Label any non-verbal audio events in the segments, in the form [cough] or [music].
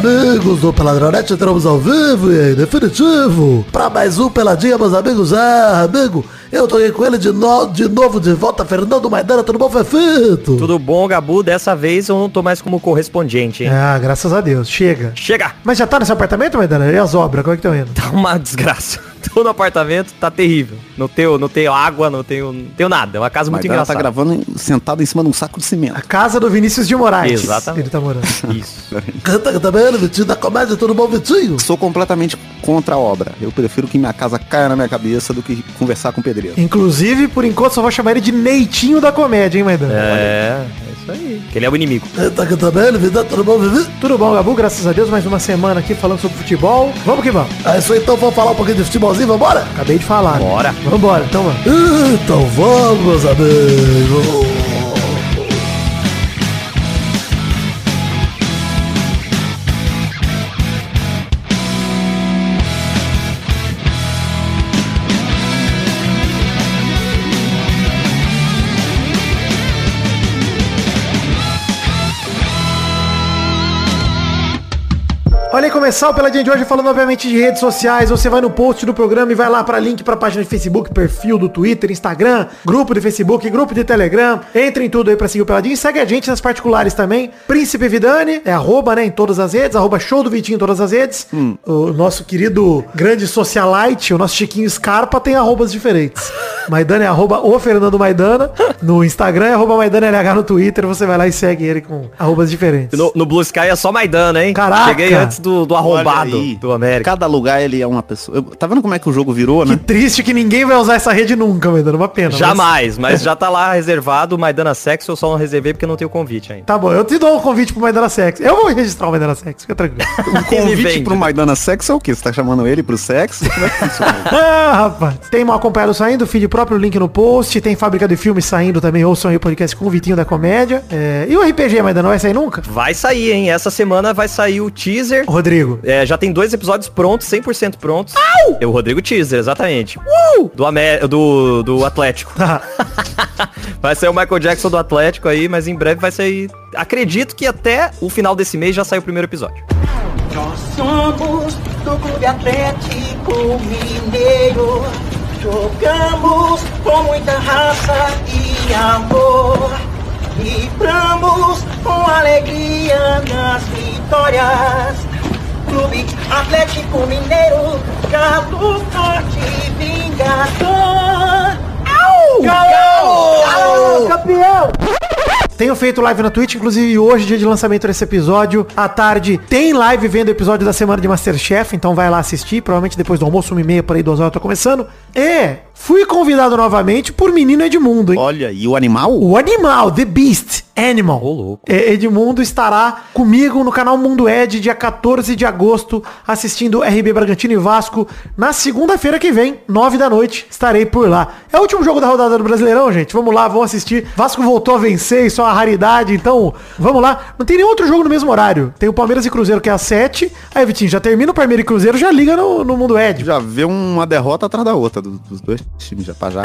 amigos do Peladronete, entramos ao vivo e em definitivo para mais um Peladinha, meus amigos. Ah, amigo, eu tô aqui com ele de, no, de novo, de volta, Fernando Maidana, tudo bom, Fefito? Tudo bom, Gabu? Dessa vez eu não tô mais como correspondente, hein? Ah, graças a Deus. Chega. Chega! Mas já tá nesse apartamento, Maidana? E as obras? Como é que estão indo? Tá uma desgraça. [laughs] Tô no apartamento, tá terrível. Não tenho, não tenho água, não tenho, não tenho nada. É uma casa muito tá engraçada. gravando em- sentado em cima de um saco de A cimento. casa do Vinícius de Moraes. Exatamente. Ele tá morando. [laughs] Isso. [laughs] Canta, bem, Vitinho da comédia, tudo bom, Vitinho? Sou completamente contra a obra. Eu prefiro que minha casa caia na minha cabeça do que conversar com o pedreiro. Inclusive, por enquanto, só vou chamar ele de Neitinho da comédia, hein, Maidana? É, é isso aí. Que ele é o inimigo. Canta, canta bem, Vitinho, tudo bom, Vivi? Tudo bom, Gabu? Graças a Deus, mais uma semana aqui falando sobre futebol. Vamos que vamos. É isso aí, então vamos falar um pouquinho de futebolzinho, vambora? Acabei de falar. né? Bora. Vambora, então vamos. Então vamos, meus amigos. Começar o Peladinha de hoje falando obviamente de redes sociais. Você vai no post do programa e vai lá para link para página de Facebook, perfil do Twitter, Instagram, grupo de Facebook, grupo de Telegram. Entre em tudo aí para seguir o Peladinho. Segue a gente nas particulares também. Príncipe Vidani, é arroba, né, em todas as redes. Arroba show do Vitinho em todas as redes. O nosso querido grande socialite, o nosso Chiquinho Scarpa, tem arrobas diferentes. [laughs] Maidana é arroba o Fernando Maidana. No Instagram é arroba Maidana LH no Twitter. Você vai lá e segue ele com arrobas diferentes. No, no Blue Sky é só Maidana, hein? Caraca! Cheguei antes do, do arrombado do América. Cada lugar ele é uma pessoa. Eu- tá vendo como é que o jogo virou, Que né? triste que ninguém vai usar essa rede nunca, Maidana. Uma pena. mas- Jamais, mas já tá lá reservado o Maidana Sexo, eu só não reservei porque não tenho convite ainda. Tá bom, eu te dou um convite pro Maidana Sex. Eu vou registrar o Maidana Sex, fica tranquilo. [laughs] [laughs] O convite pro Maidana Sexo é o quê? Você tá chamando ele pro sexo? Como é que funciona? [laughs] ah, rapaz. Tem mal acompanhado saindo, feed próprio, link no post. Tem fábrica de filmes saindo também. Ouçam aí o podcast com o Vitinho da Comédia. É, E o RPG, Maidana, não vai sair nunca? Vai sair, hein? Essa semana vai sair o teaser. Rodrigo. É, já tem dois episódios prontos, 100% prontos. É o Rodrigo Teaser, exatamente. Do, Amé do, do Atlético. Tá. [laughs] vai ser o Michael Jackson do Atlético aí, mas em breve vai sair... Acredito que até o final desse mês já sai o primeiro episódio. Nós somos do Clube Atlético Mineiro. Jogamos com muita raça e amor. Vibramos com alegria nas vitórias. Clube Atlético Mineiro, galo forte vingador. Au! Galo! Galo, campeão! Tenho feito live na Twitch, inclusive hoje, dia de lançamento desse episódio, à tarde, tem live vendo o episódio da semana de Masterchef, então vai lá assistir, provavelmente depois do almoço, uma e meia, por aí, duas horas, eu tô começando. E fui convidado novamente por menino Edmundo, hein? Olha, e o animal? O animal, The Beast, Animal. Ô, louco. É, Edmundo estará comigo no canal Mundo Ed, dia 14 de agosto, assistindo RB Bragantino e Vasco. Na segunda-feira que vem, 9 da noite, estarei por lá. É o último jogo da rodada do Brasileirão, gente. Vamos lá, vamos assistir. Vasco voltou a vencer, isso é uma raridade, então vamos lá. Não tem nenhum outro jogo no mesmo horário. Tem o Palmeiras e Cruzeiro, que é às 7. Aí, Vitinho, já termina o Palmeiras e Cruzeiro, já liga no, no Mundo Ed. Já vê uma derrota atrás da outra do- dos dois já pra já.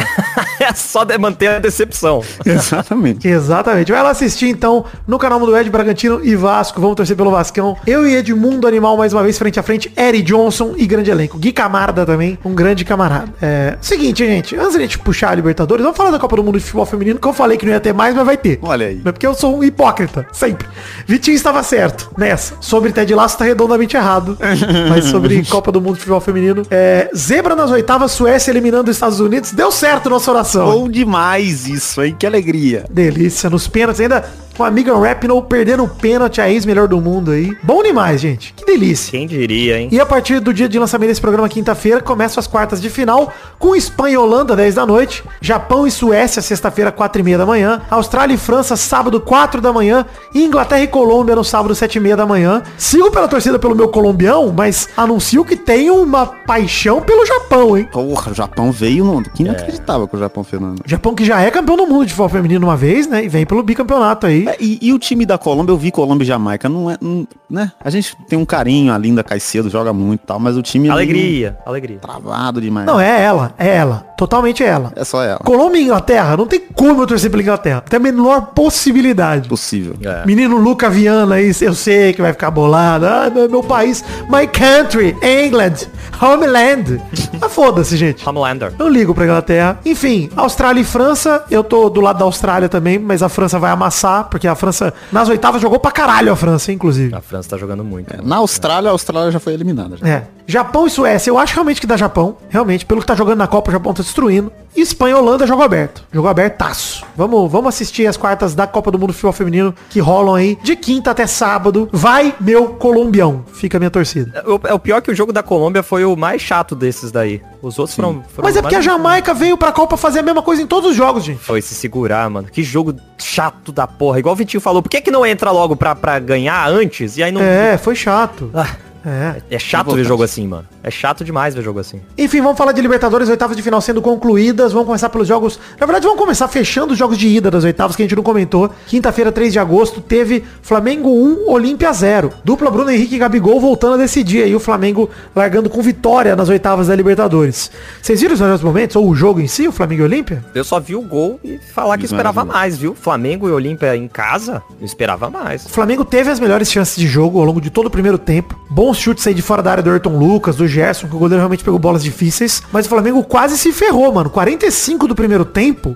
É só de manter a decepção. [laughs] Exatamente. Exatamente. Vai lá assistir então no canal Mundo Ed, Bragantino e Vasco. Vamos torcer pelo Vascão. Eu e Edmundo Animal mais uma vez frente a frente. Eri Johnson e grande elenco. Gui Camarda também, um grande camarada. É, seguinte, gente, antes de a gente puxar a Libertadores, vamos falar da Copa do Mundo de Futebol Feminino, que eu falei que não ia ter mais, mas vai ter. Olha aí. Não é porque eu sou um hipócrita, sempre. Vitinho estava certo nessa. Sobre Ted Laço tá redondamente errado. [laughs] Mas sobre Copa do Mundo de Futebol Feminino. É, zebra nas oitavas, Suécia eliminando os Estados Unidos. Deu certo nossa oração. Bom demais isso, hein? Que alegria. Delícia, nos pênaltis ainda com a Megan Rapinoe perdendo o pênalti, a ex-melhor do mundo aí. Bom demais, gente. Que delícia. Quem diria, hein? E a partir do dia de lançamento desse programa, quinta-feira, começam as quartas de final, com Espanha e Holanda, 10 da noite, Japão e Suécia, sexta-feira, 4 e meia da manhã, Austrália e França, sábado, 4 da manhã, e Inglaterra e Colômbia no sábado, 7 e meia da manhã. Sigo pela torcida pelo meu colombião, mas anuncio que tenho uma paixão pelo Japão, hein? Porra, o Japão veio no... Que inacreditável que o Japão fez no... Japão que já é campeão do mundo de futebol feminino uma vez, né? E vem pelo bicampeonato aí. É, e, e o time da Colômbia, eu vi Colômbia e Jamaica, não é, não- né? A gente tem um carinho, a Linda Caicedo joga muito e tal, mas o time... Alegria, alegria. Travado demais. Não, é ela, é ela. Totalmente é ela. É só ela. Colômbia e Inglaterra, não tem como eu torcer pela Inglaterra. Tem a menor possibilidade. Possível. É. Menino Luca Viana aí, eu sei que vai ficar bolado. Ah, meu, meu país, my country, England, homeland. Ah, foda-se, gente. Homelander. Não ligo pra Inglaterra. Enfim, Austrália e França. Eu tô do lado da Austrália também, mas a França vai amassar, porque a França, nas oitavas, jogou pra caralho a França, inclusive. A França tá jogando muito. né? Na Austrália, a Austrália já foi eliminada. já. É. Japão e Suécia, eu acho realmente que dá Japão. Realmente, pelo que tá jogando na Copa, o Japão tá destruindo. E Espanha e Holanda, jogo aberto. Jogo abertaço. Vamos, vamos assistir as quartas da Copa do Mundo Futebol Feminino que rolam aí de quinta até sábado. Vai, meu colombião. Fica a minha torcida. O, é o pior que o jogo da Colômbia foi o mais chato desses daí. Os outros foram, foram. Mas é porque a Jamaica veio pra Copa fazer a mesma coisa em todos os jogos, gente. Foi se segurar, mano. Que jogo chato da porra. Igual o Vitinho falou, por que que não entra logo pra, pra ganhar antes? E aí não... É, foi chato. Ah, É. é chato ver jogo assim, mano. É chato demais ver jogo assim. Enfim, vamos falar de Libertadores, oitavas de final sendo concluídas. Vamos começar pelos jogos. Na verdade, vamos começar fechando os jogos de ida das oitavas que a gente não comentou. Quinta-feira, 3 de agosto, teve Flamengo 1, Olímpia 0. Dupla Bruno Henrique e Gabigol voltando a decidir. E o Flamengo largando com vitória nas oitavas da Libertadores. Vocês viram os melhores momentos? Ou o jogo em si, o Flamengo e Olímpia? Eu só vi o gol e falar que esperava mais, viu? Flamengo e Olímpia em casa, eu esperava mais. O Flamengo teve as melhores chances de jogo ao longo de todo o primeiro tempo. Bons chutes aí de fora da área do Ayrton Lucas, do Gerson, que o goleiro realmente pegou bolas difíceis. Mas o Flamengo quase se ferrou, mano. 45 do primeiro tempo.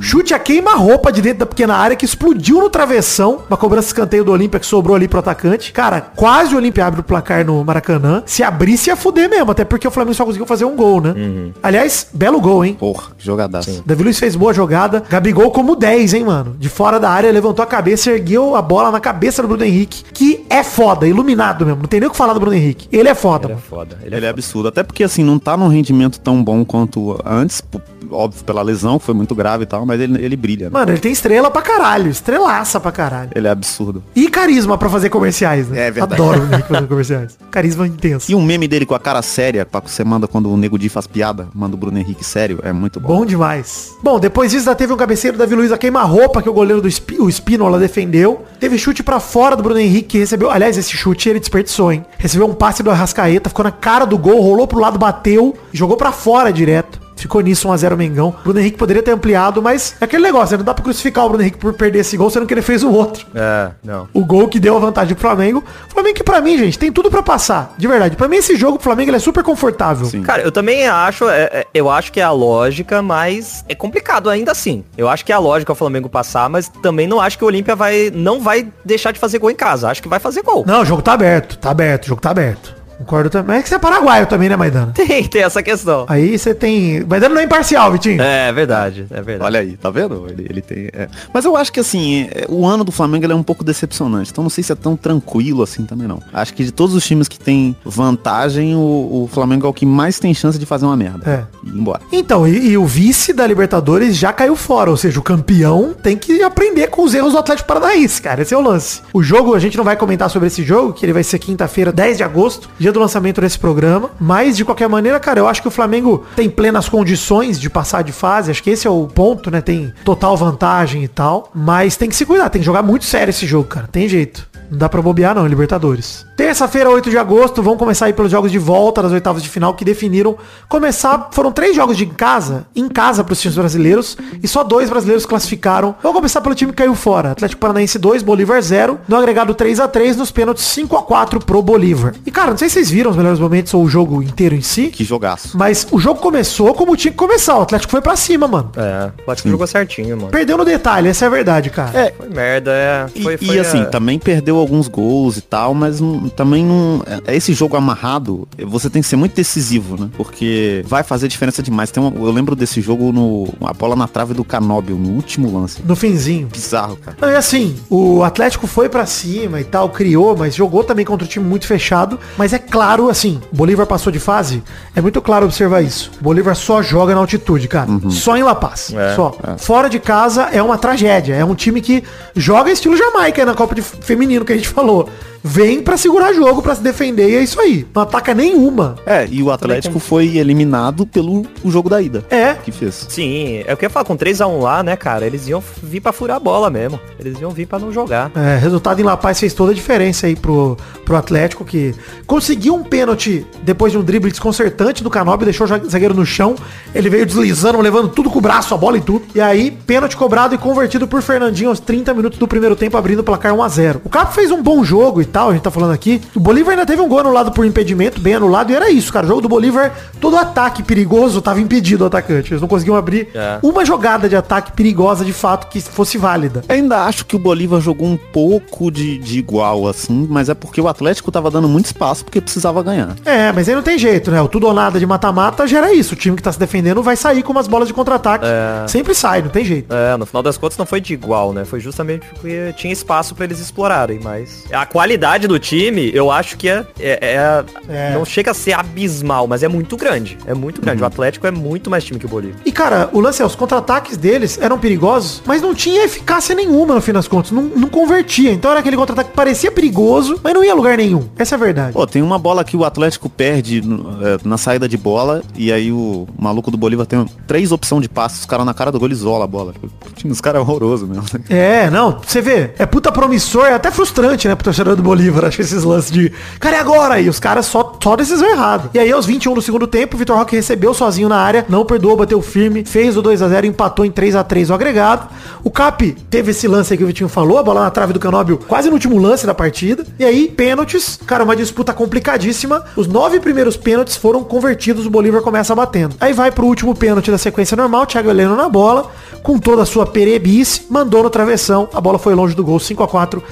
Chute a queima-roupa de dentro da pequena área que explodiu no travessão. Uma cobrança de escanteio do Olímpia que sobrou ali pro atacante. Cara, quase o Olímpia abre o placar no Maracanã. Se abrisse ia fuder mesmo, até porque o Flamengo só conseguiu fazer um gol, né? Aliás, belo gol, hein? Porra, jogadaço. Davi Luiz fez boa jogada. Gabigol como 10, hein, mano? De fora da área, levantou a cabeça, ergueu a bola na cabeça do Bruno Henrique, que é foda, iluminado mesmo. Não tem nem o que falar do Bruno Henrique. Ele é foda, Ele é mano. foda. Ele é Ele é foda. absurdo. Até porque, assim, não tá num rendimento tão bom quanto antes, óbvio, pela lesão, que foi muito grave e tal, mas ele, ele brilha. né? Mano, ele tem estrela pra caralho, estrelaça pra caralho. Ele é absurdo. E carisma pra fazer comerciais, né? É verdade. Adoro o Henrique fazendo comerciais. Carisma intenso. E um meme dele com a cara séria, pra que você manda quando o Nego Di faz piada, manda o Bruno Henrique sério, é muito bom. Bom demais. Bom, depois disso já teve um cabeceiro Davi Luiz a queima-roupa que o goleiro do Spi- o Spinola defendeu. Teve chute pra fora do Bruno Henrique que recebeu. Aliás, esse chute ele desperdiçou, hein? Recebeu um passe do Arrascaeta, ficou na cara do gol, rolou pro lado, bateu, jogou pra fora direto. Ficou nisso 1x0 Mengão. Bruno Henrique poderia ter ampliado, mas é aquele negócio, né? não dá pra crucificar o Bruno Henrique por perder esse gol, sendo que ele fez o outro. É, não. O gol que deu a vantagem pro Flamengo. O Flamengo que pra mim, gente, tem tudo pra passar. De verdade. Pra mim esse jogo pro Flamengo ele é super confortável. Sim. Cara, eu também acho, é, é, eu acho que é a lógica, mas é complicado ainda assim. Eu acho que é a lógica o Flamengo passar, mas também não acho que o Olímpia vai, não vai deixar de fazer gol em casa. Acho que vai fazer gol. Não, o jogo tá aberto, tá aberto, o jogo tá aberto. Concordo também. É que você é paraguaio também, né, Maidana? [laughs] Tem, tem essa questão. Aí você tem. Maidana não é imparcial, Vitinho. É verdade, é verdade. Olha aí, tá vendo? Ele, ele tem. é. Mas eu acho que assim, é, o ano do Flamengo ele é um pouco decepcionante. Então não sei se é tão tranquilo assim também não. Acho que de todos os times que tem vantagem, o, o Flamengo é o que mais tem chance de fazer uma merda. É. E ir embora. Então, e, e o vice da Libertadores já caiu fora. Ou seja, o campeão tem que aprender com os erros do Atlético Paranaense, cara. Esse é o lance. O jogo, a gente não vai comentar sobre esse jogo, que ele vai ser quinta-feira, 10 de agosto, dia do lançamento desse programa. Mas, de qualquer maneira, cara, eu acho que o Flamengo tem plenas condições de passar de fase. Acho que esse é o ponto, né? Tem total vantagem e tal. Mas tem que se cuidar, tem que jogar muito sério esse jogo, cara. Tem jeito. Não dá pra bobear não, Libertadores. Terça-feira, 8 de agosto, vamos começar aí pelos jogos de volta das oitavas de final que definiram. Começar, foram três jogos de casa, em casa pros times brasileiros, e só dois brasileiros classificaram. Vamos começar pelo time que caiu fora. Atlético Paranaense 2, Bolívar 0, no agregado 3 a 3 nos pênaltis 5 a 4 pro Bolívar. E cara, não sei se vocês viram os melhores momentos ou o jogo inteiro em si, Que jogaço. mas o jogo começou como tinha que começar. O Atlético foi pra cima, mano. É, o Atlético jogou certinho, mano. Perdeu no detalhe, essa é a verdade, cara. É, Foi merda, é. E, Foi, e foi, assim, é. também perdeu alguns gols e tal, mas não- também não. é- Esse jogo amarrado, você tem que ser muito decisivo, né? Porque vai fazer diferença demais. Tem uma- eu lembro desse jogo no. A bola na trave do Canóbio, no último lance. No finzinho. Bizarro, cara. Não, e assim, o Atlético foi pra cima e tal, criou, mas jogou também contra um time muito fechado. Mas é claro, assim, o Bolívar passou de fase, é muito claro observar isso. O Bolívar só joga na altitude, cara. Só em La Paz. É, só. Fora de casa é uma tragédia. É um time que joga estilo Jamaica na Copa de Feminino que a gente falou. Vem pra segurar jogo, pra se defender e é isso aí. Não ataca nenhuma. É, e o Atlético foi eliminado pelo o jogo da ida. É, que fez. Sim, é o que eu ia falar, com 3x1 lá, né, cara, eles iam vir pra furar a bola mesmo. Eles iam vir pra não jogar. É, resultado em La Paz fez toda a diferença aí pro, pro Atlético, que conseguiu um pênalti depois de um drible desconcertante do Canóbio, deixou o zagueiro no chão. Ele veio deslizando, levando tudo com o braço, a bola e tudo. E aí, pênalti cobrado e convertido por Fernandinho aos 30 minutos do primeiro tempo, abrindo o placar 1x0. O Capo fez um bom jogo e tal, a gente tá falando aqui. O Bolívar ainda teve um gol anulado por impedimento, bem anulado, e era isso, cara. O jogo do Bolívar, todo ataque perigoso tava impedido o atacante. Eles não conseguiam abrir É. uma jogada de ataque perigosa de fato que fosse válida. Ainda acho que o Bolívar jogou um pouco de, de igual, assim, mas é porque o Atlético tava dando muito espaço porque precisava ganhar. É, mas aí não tem jeito, né? O tudo ou nada de mata-mata gera isso. O time que tá se defendendo vai sair com umas bolas de contra-ataque. Sempre sai, não tem jeito. É, no final das contas não foi de igual, né? Foi justamente porque tinha espaço pra eles explorarem, mas a qualidade do time, eu acho que é, é- é- É. não chega a ser abismal, mas é muito grande. É muito grande. O Atlético é muito mais time que o Bolívar. E cara, o lance é, os contra-ataques deles eram perigosos, mas não tinha eficácia nenhuma no fim das contas. Não, não convertia. Então era aquele contra-ataque que parecia perigoso, mas não ia a lugar nenhum. Essa é a verdade. Pô, tem uma bola que o Atlético perde é, na saída de bola e aí o maluco do Bolívar tem três opções de passes, os caras na cara do gol isola a bola. O time dos caras é horroroso mesmo. É, não, você vê, é puta promissor, é até frustrante, né, pro torcedor do Bolívar, acho que esses lances de, cara, é agora, e os caras só, só decisão errado. E aí, aos 21 do segundo tempo, o Vitor Roque recebeu sozinho na área, não perdoou, bateu firme, fez o 2 a 0 empatou em 3 a 3 o agregado. O Cap teve esse lance aí que o Vitinho falou, a bola na trave do Canóbio, quase no último lance da partida. E aí, pênaltis, cara, uma disputa complicadíssima. Os nove primeiros pênaltis foram convertidos, o Bolívar começa batendo. Aí vai pro último pênalti da sequência normal, Thiago Heleno na bola, com toda a sua perebice, mandou no travessão, a bola foi longe do gol, 5 a 4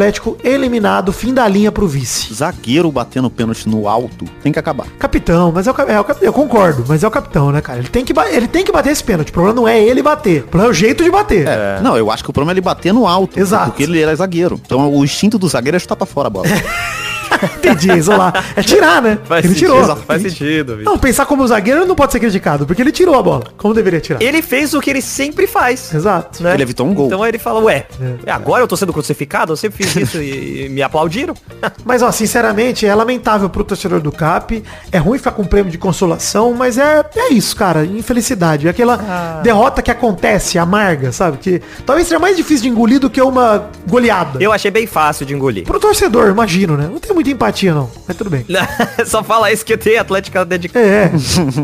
Atlético eliminado, fim da linha pro vice. Zagueiro batendo pênalti no alto tem que acabar. Capitão, mas é o, é o eu concordo, mas é o capitão, né, cara? Ele tem que, ele tem que bater esse pênalti. O problema não é ele bater, o problema é o jeito de bater. É. Não, eu acho que o problema é ele bater no alto. Exato. Porque ele era zagueiro. Então o instinto do zagueiro é chutar pra fora a bola. [laughs] Entendi, isolar. É tirar, né? Faz ele sentido, tirou. exato, faz sentido. Não, pensar como zagueiro não pode ser criticado, porque ele tirou a bola. Como deveria tirar? Ele fez o que ele sempre faz. Exato. Né? Ele evitou um gol. Então aí ele fala, ué, agora eu tô sendo crucificado? Eu sempre fiz isso e, e me aplaudiram. [laughs] Mas, ó, sinceramente, é lamentável pro torcedor do CAP. É ruim ficar com prêmio de consolação, mas é, é isso, cara. Infelicidade. É aquela Ah. derrota que acontece, amarga, sabe? Que talvez seja mais difícil de engolir do que uma goleada. Eu achei bem fácil de engolir. Pro torcedor, imagino, né? Não tem muita empatia, não. Mas tudo bem. [laughs] Só fala isso que tem Atlética dedicado. É.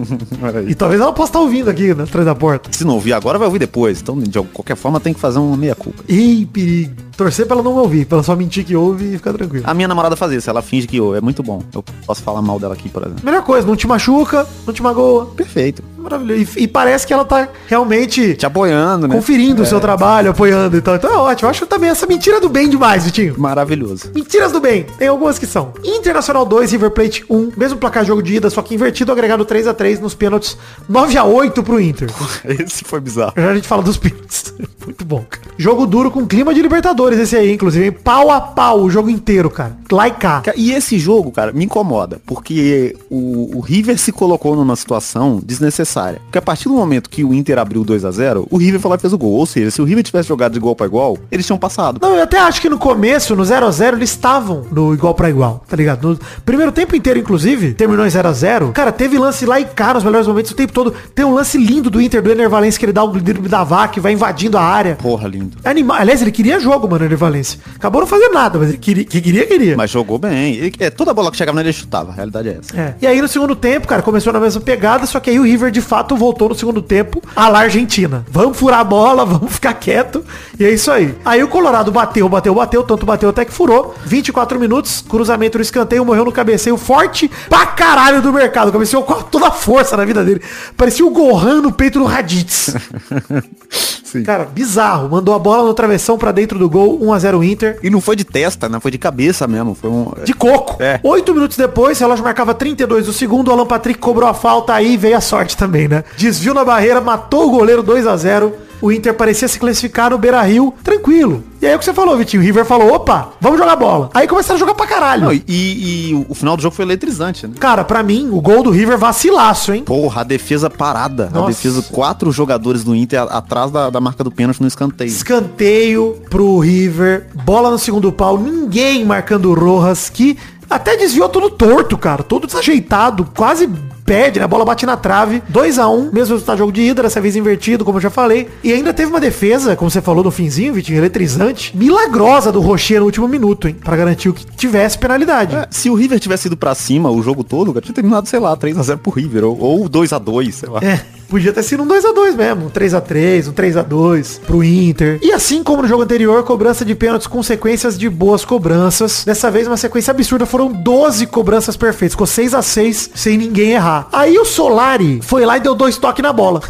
[laughs] e talvez ela possa estar ouvindo aqui, né, atrás da porta. Se não ouvir agora, vai ouvir depois. Então, de qualquer forma, tem que fazer uma meia-culpa. Ih, perigo. Torcer pra ela não ouvir, pra ela só mentir que ouve e ficar tranquilo. A minha namorada faz isso, ela finge que ouve. É muito bom. Eu posso falar mal dela aqui, por exemplo. Melhor coisa, não te machuca, não te magoa. Perfeito. Maravilhoso. E, e parece que ela tá realmente Te apoiando, né? conferindo o seu trabalho, apoiando e tal. Então é ótimo. Eu acho também essa mentira do bem demais, Vitinho. Maravilhoso. Mentiras do bem. Tem algumas que são. Internacional 2, River Plate 1. Mesmo placar jogo de ida, só que invertido, agregado 3 a 3 nos pênaltis. 9 a 8 pro Inter. [laughs] Esse foi bizarro. Já a gente fala dos pênaltis. [laughs] Muito bom, cara. Jogo duro com clima de Libertadores esse aí, inclusive. hein? Pau a pau o jogo inteiro, cara. Lá e cá. E esse jogo, cara, me incomoda, porque o, o River se colocou numa situação desnecessária. Porque a partir do momento que o Inter abriu 2 a 0 o River foi lá e fez o gol. Ou seja, se o River tivesse jogado de igual pra igual, eles tinham passado. Não, eu até acho que no começo, no 0x0, eles estavam no igual pra igual, tá ligado? No primeiro tempo inteiro, inclusive, terminou em 0x0. Cara, teve lance lá e cá nos melhores momentos o tempo todo. Tem um lance lindo do Inter, do Ener Valencia, que ele dá o drible da vaca e vai invadindo a área. Porra, lindo. Anima... Aliás, ele queria jogo, mano, Ener Valencia. Acabou não fazendo nada, mas ele queria, que queria, queria. Mas jogou bem. Ele- é, toda bola que chegava nele ele chutava. A realidade é essa. É. E aí no segundo tempo, cara, começou na mesma pegada, só que aí o River de fato voltou no segundo tempo à la Argentina. Vamos furar a bola, [laughs] vamos ficar quieto. E é isso aí. Aí o Colorado bateu, bateu, bateu, tanto bateu até que furou. 24 minutos, cruzamento no escanteio, morreu no cabeceio forte pra caralho do mercado. Cabeceou com toda a força na vida dele. Parecia o Gohan no peito do Raditz. [laughs] Cara, bizarro. Mandou a bola no travessão pra dentro do gol, 1x0 Inter. E não foi de testa, né? Foi de cabeça mesmo. Foi um. De coco. É. Oito minutos depois, o relógio marcava 32 do segundo, o Alan Patrick cobrou a falta aí veio a sorte também, né? Desviou na barreira, matou o goleiro 2 a 0 O Inter parecia se classificar no Beira Rio, tranquilo. E aí o que você falou, Vitinho? O River falou, opa, vamos jogar bola. Aí começaram a jogar pra caralho. Não, e, e o- final do jogo foi eletrizante, né? Cara, pra mim, o gol do River vacilaço, hein? Porra, a defesa parada. Nossa. A defesa, quatro jogadores do Inter atrás da, da marca do pênalti no escanteio. Escanteio pro River, bola no segundo pau, ninguém marcando o Rojas, que até desviou todo torto, cara, todo desajeitado, quase perde, né? A bola bate na trave. 2 a 1 mesmo resultado do jogo de ida, dessa vez invertido, como eu já falei. E ainda teve uma defesa, como você falou no finzinho, Vitinho, eletrizante, milagrosa do Rocher no último minuto, hein? Pra garantir o que tivesse penalidade. É, se o River tivesse ido pra cima o jogo todo, cara, tinha terminado, sei lá, 3x0 pro River, ou, ou 2x2, sei lá. É. Podia ter sido um 2x2 mesmo, um 3x3, um 3x2 pro Inter. E assim como no jogo anterior, cobrança de pênaltis com sequências de boas cobranças. Dessa vez uma sequência absurda, foram 12 cobranças perfeitas, ficou 6x6 sem ninguém errar. Aí o Solari foi lá e deu dois toques na bola.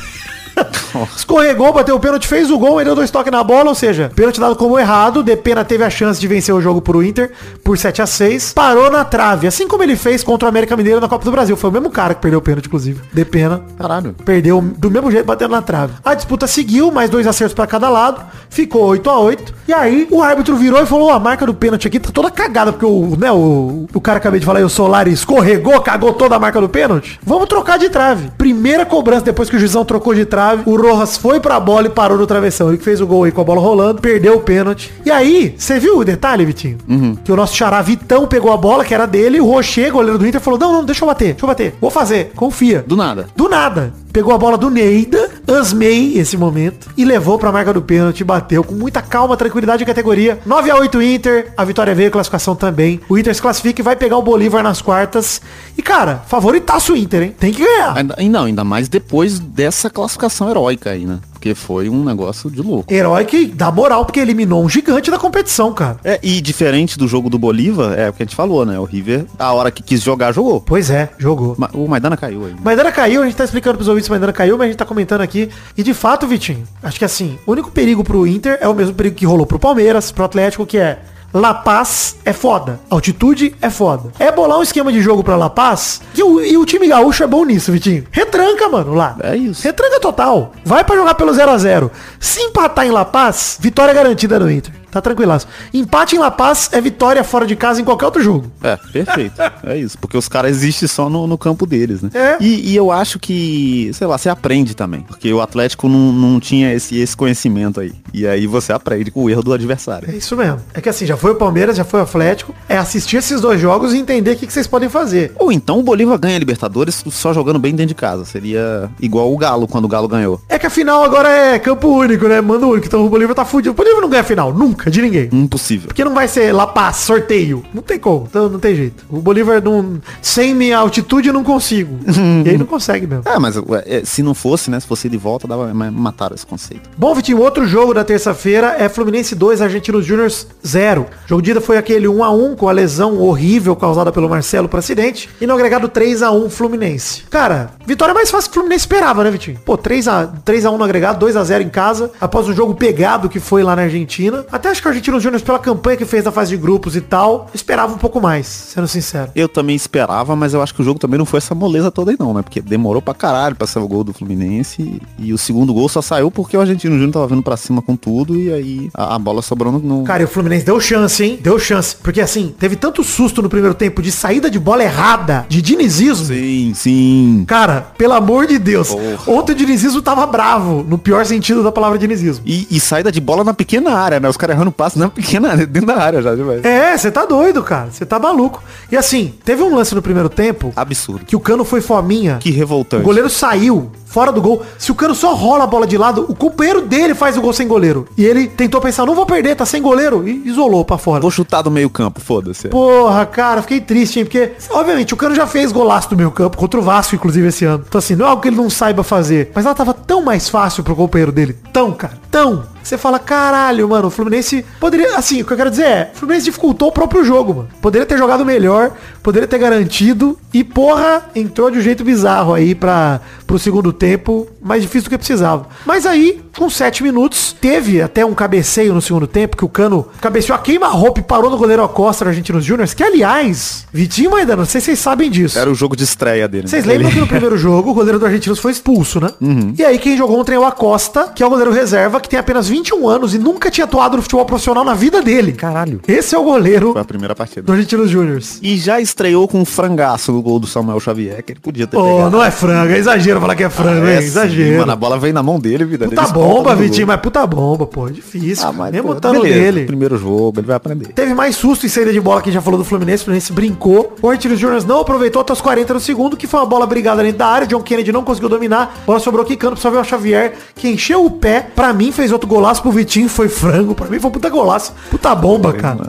[laughs] Escorregou, bateu o pênalti, fez o gol, ele deu dois toques na bola, ou seja, pênalti dado como errado, Depena teve a chance de vencer o jogo pro Inter por 7 a 6 parou na trave, assim como ele fez contra o América Mineiro na Copa do Brasil. Foi o mesmo cara que perdeu o pênalti, inclusive. Depena. Caralho. Perdeu do mesmo jeito, batendo na trave. A disputa seguiu, mais dois acertos pra cada lado, ficou 8 a 8 E aí o árbitro virou e falou, a marca do pênalti aqui tá toda cagada, porque o, né, o, o cara acabei de falar aí, o Solari escorregou, cagou toda a marca do pênalti. Vamos trocar de trave. Primeira cobrança, depois que o juizão trocou de trave, o Rojas foi pra bola e parou no travessão. Ele que fez o gol aí com a bola rolando, perdeu o pênalti. E aí, você viu o detalhe, Vitinho? Que o nosso xará Vitão pegou a bola, que era dele, e o Rocher, goleiro do Inter, falou, não, não, deixa eu bater, deixa eu bater. Vou fazer, confia. Do nada. Do nada. Pegou a bola do Neida, asmei esse momento, e levou pra marca do pênalti, bateu com muita calma, tranquilidade e categoria. 9 a 8 Inter, a vitória veio, classificação também. O Inter se classifica e vai pegar o Bolívar nas quartas. E cara, favoritaço Inter, hein? Tem que ganhar. E não, ainda mais depois dessa classificação heróica aí, né? Porque foi um negócio de louco. Herói que dá moral, porque eliminou um gigante da competição, cara. É, e diferente do jogo do Bolívar, é o que a gente falou, né? O River, a hora que quis jogar, jogou. Pois é, jogou. Ma- O Maidana caiu aí. Maidana caiu, a gente tá explicando pros ouvintes que Maidana caiu, mas a gente tá comentando aqui. E de fato, Vitinho, acho que assim, o único perigo pro Inter é o mesmo perigo que rolou pro Palmeiras, pro Atlético, que é La Paz é foda. Altitude é foda. É bolar um esquema de jogo pra La Paz. E o, e o time gaúcho é bom nisso, Vitinho. Retranca, mano, lá. É isso. Retranca total. Vai pra jogar pelo 0 a 0 Se empatar em La Paz, vitória garantida no Inter. Tá tranquilaço. Empate em La Paz é vitória fora de casa em qualquer outro jogo. É, perfeito. é isso. Porque os caras existem só no, no campo deles, né? É. E, e eu acho que, sei lá, você aprende também. Porque o Atlético não, não tinha esse, esse conhecimento aí. E aí você aprende com o erro do adversário. É isso mesmo. É que assim, já foi o Palmeiras, já foi o Atlético. É assistir esses dois jogos e entender o que, que vocês podem fazer. Ou então o Bolívar ganha a Libertadores só jogando bem dentro de casa. Seria igual o Galo quando o Galo ganhou. É que a final agora é campo único, né? Mando único. Então o Bolívar tá fudido. O Bolívar não ganha a final, nunca, de ninguém. Impossível. Porque não vai ser La Paz, sorteio. Não tem como. Então não tem jeito. O Bolívar não. Sem minha altitude eu não consigo. [laughs] e aí não consegue mesmo. É, mas ué, é, se não fosse, né? Se fosse de volta, dava, mas mataram esse conceito. Bom, Vitinho, outro jogo da terça-feira é Fluminense 2, Argentinos Júniors 0. Jogo de ida foi aquele 1x1 com a lesão horrível causada pelo Marcelo por acidente. E no agregado 3x1 Fluminense. Cara, vitória mais fácil que o Fluminense esperava, né, Vitinho? Pô, 3x, 3x1 no agregado, 2x0 em casa. Após um jogo pegado que foi lá na Argentina. Até acho que o Argentinos Júniors, pela campanha que fez na fase de grupos e tal, esperava um pouco mais, sendo sincero. Eu também esperava, mas eu acho que o jogo também não foi essa moleza toda aí não, né? Porque demorou pra caralho pra sair o gol do Fluminense. E o segundo gol só saiu porque o Argentino Júnior tava vindo pra cima com tudo. E aí a, a bola sobrou no... no- Cara, e o Fluminense deu chance, hein? Deu chance. Porque assim, teve tanto susto no primeiro tempo de saída de bola errada, de dinizismo. Sim, sim. Cara, pelo amor de Deus. Porra. Ontem o dinizismo tava bravo, no pior sentido da palavra dinizismo. E, e saída de bola na pequena área, né? Os caras errando passe na pequena dentro da área já. demais. É, você tá doido, cara. Você tá maluco. E assim, teve um lance no primeiro tempo Absurdo. que o Cano foi fominha. Que O revoltante. goleiro saiu fora do gol. Se o Cano só rola a bola de lado, o companheiro dele faz o gol sem goleiro. E ele tentou pensar, não vou perder, tá sem goleiro. E isolou pra fora. Vou chutar do meio campo, foda-se. Porra, cara, fiquei triste, hein? Porque, obviamente, o Cano já fez golaço do meio campo, contra o Vasco, inclusive, esse ano. Então, assim, não é algo que ele não saiba fazer. Mas ela tava tão mais fácil pro companheiro dele. Tão, cara. Tão. Você fala, caralho, mano, o Fluminense poderia. Assim, o que eu quero dizer é, o Fluminense dificultou o próprio jogo, mano. Poderia ter jogado melhor, poderia ter garantido. E, porra, entrou de um jeito bizarro aí pra, pro segundo tempo. Mais difícil do que precisava. Mas aí, com sete minutos, teve até um cabeceio no segundo tempo, que o Cano cabeceou a queima-roupa e parou no goleiro Acosta do Argentinos Júnior. Que, aliás, Vitinho Maidana, não sei se vocês sabem disso. Era o jogo de estreia dele. né? Vocês lembram que no primeiro jogo o goleiro do Argentinos foi expulso, né? E aí quem jogou ontem é o Acosta, que é o goleiro reserva, que tem apenas 21 anos e nunca tinha atuado no futebol profissional na vida dele. Caralho. Esse é o goleiro Foi a primeira partida. do Argentinos Júnior. E já estreou com um frangaço no gol do Samuel Xavier, que ele podia ter Oh, pegado. não é frango, é exagero falar que é frango, É hein? sim, Exagero. Mano, a bola veio na mão dele, vida. Ele bola, bomba, Vitinho, mas puta bomba, pô. é Difícil. Ah, mas, Mesmo pô, no beleza, dele. Primeiro jogo, ele vai aprender. Teve mais susto em saída de bola que a gente já falou do Fluminense. O Fluminense brincou. O Argentinos Júnior não aproveitou até os 40 no segundo, que foi uma bola brigada dentro da área. O John Kennedy não conseguiu dominar. A bola sobrou quicando pro Samuel Xavier, que encheu o pé. Pra mim, fez outro golaço pro Vitinho. Foi frango. Pra mim, foi um puta golaço. Puta bomba, cara.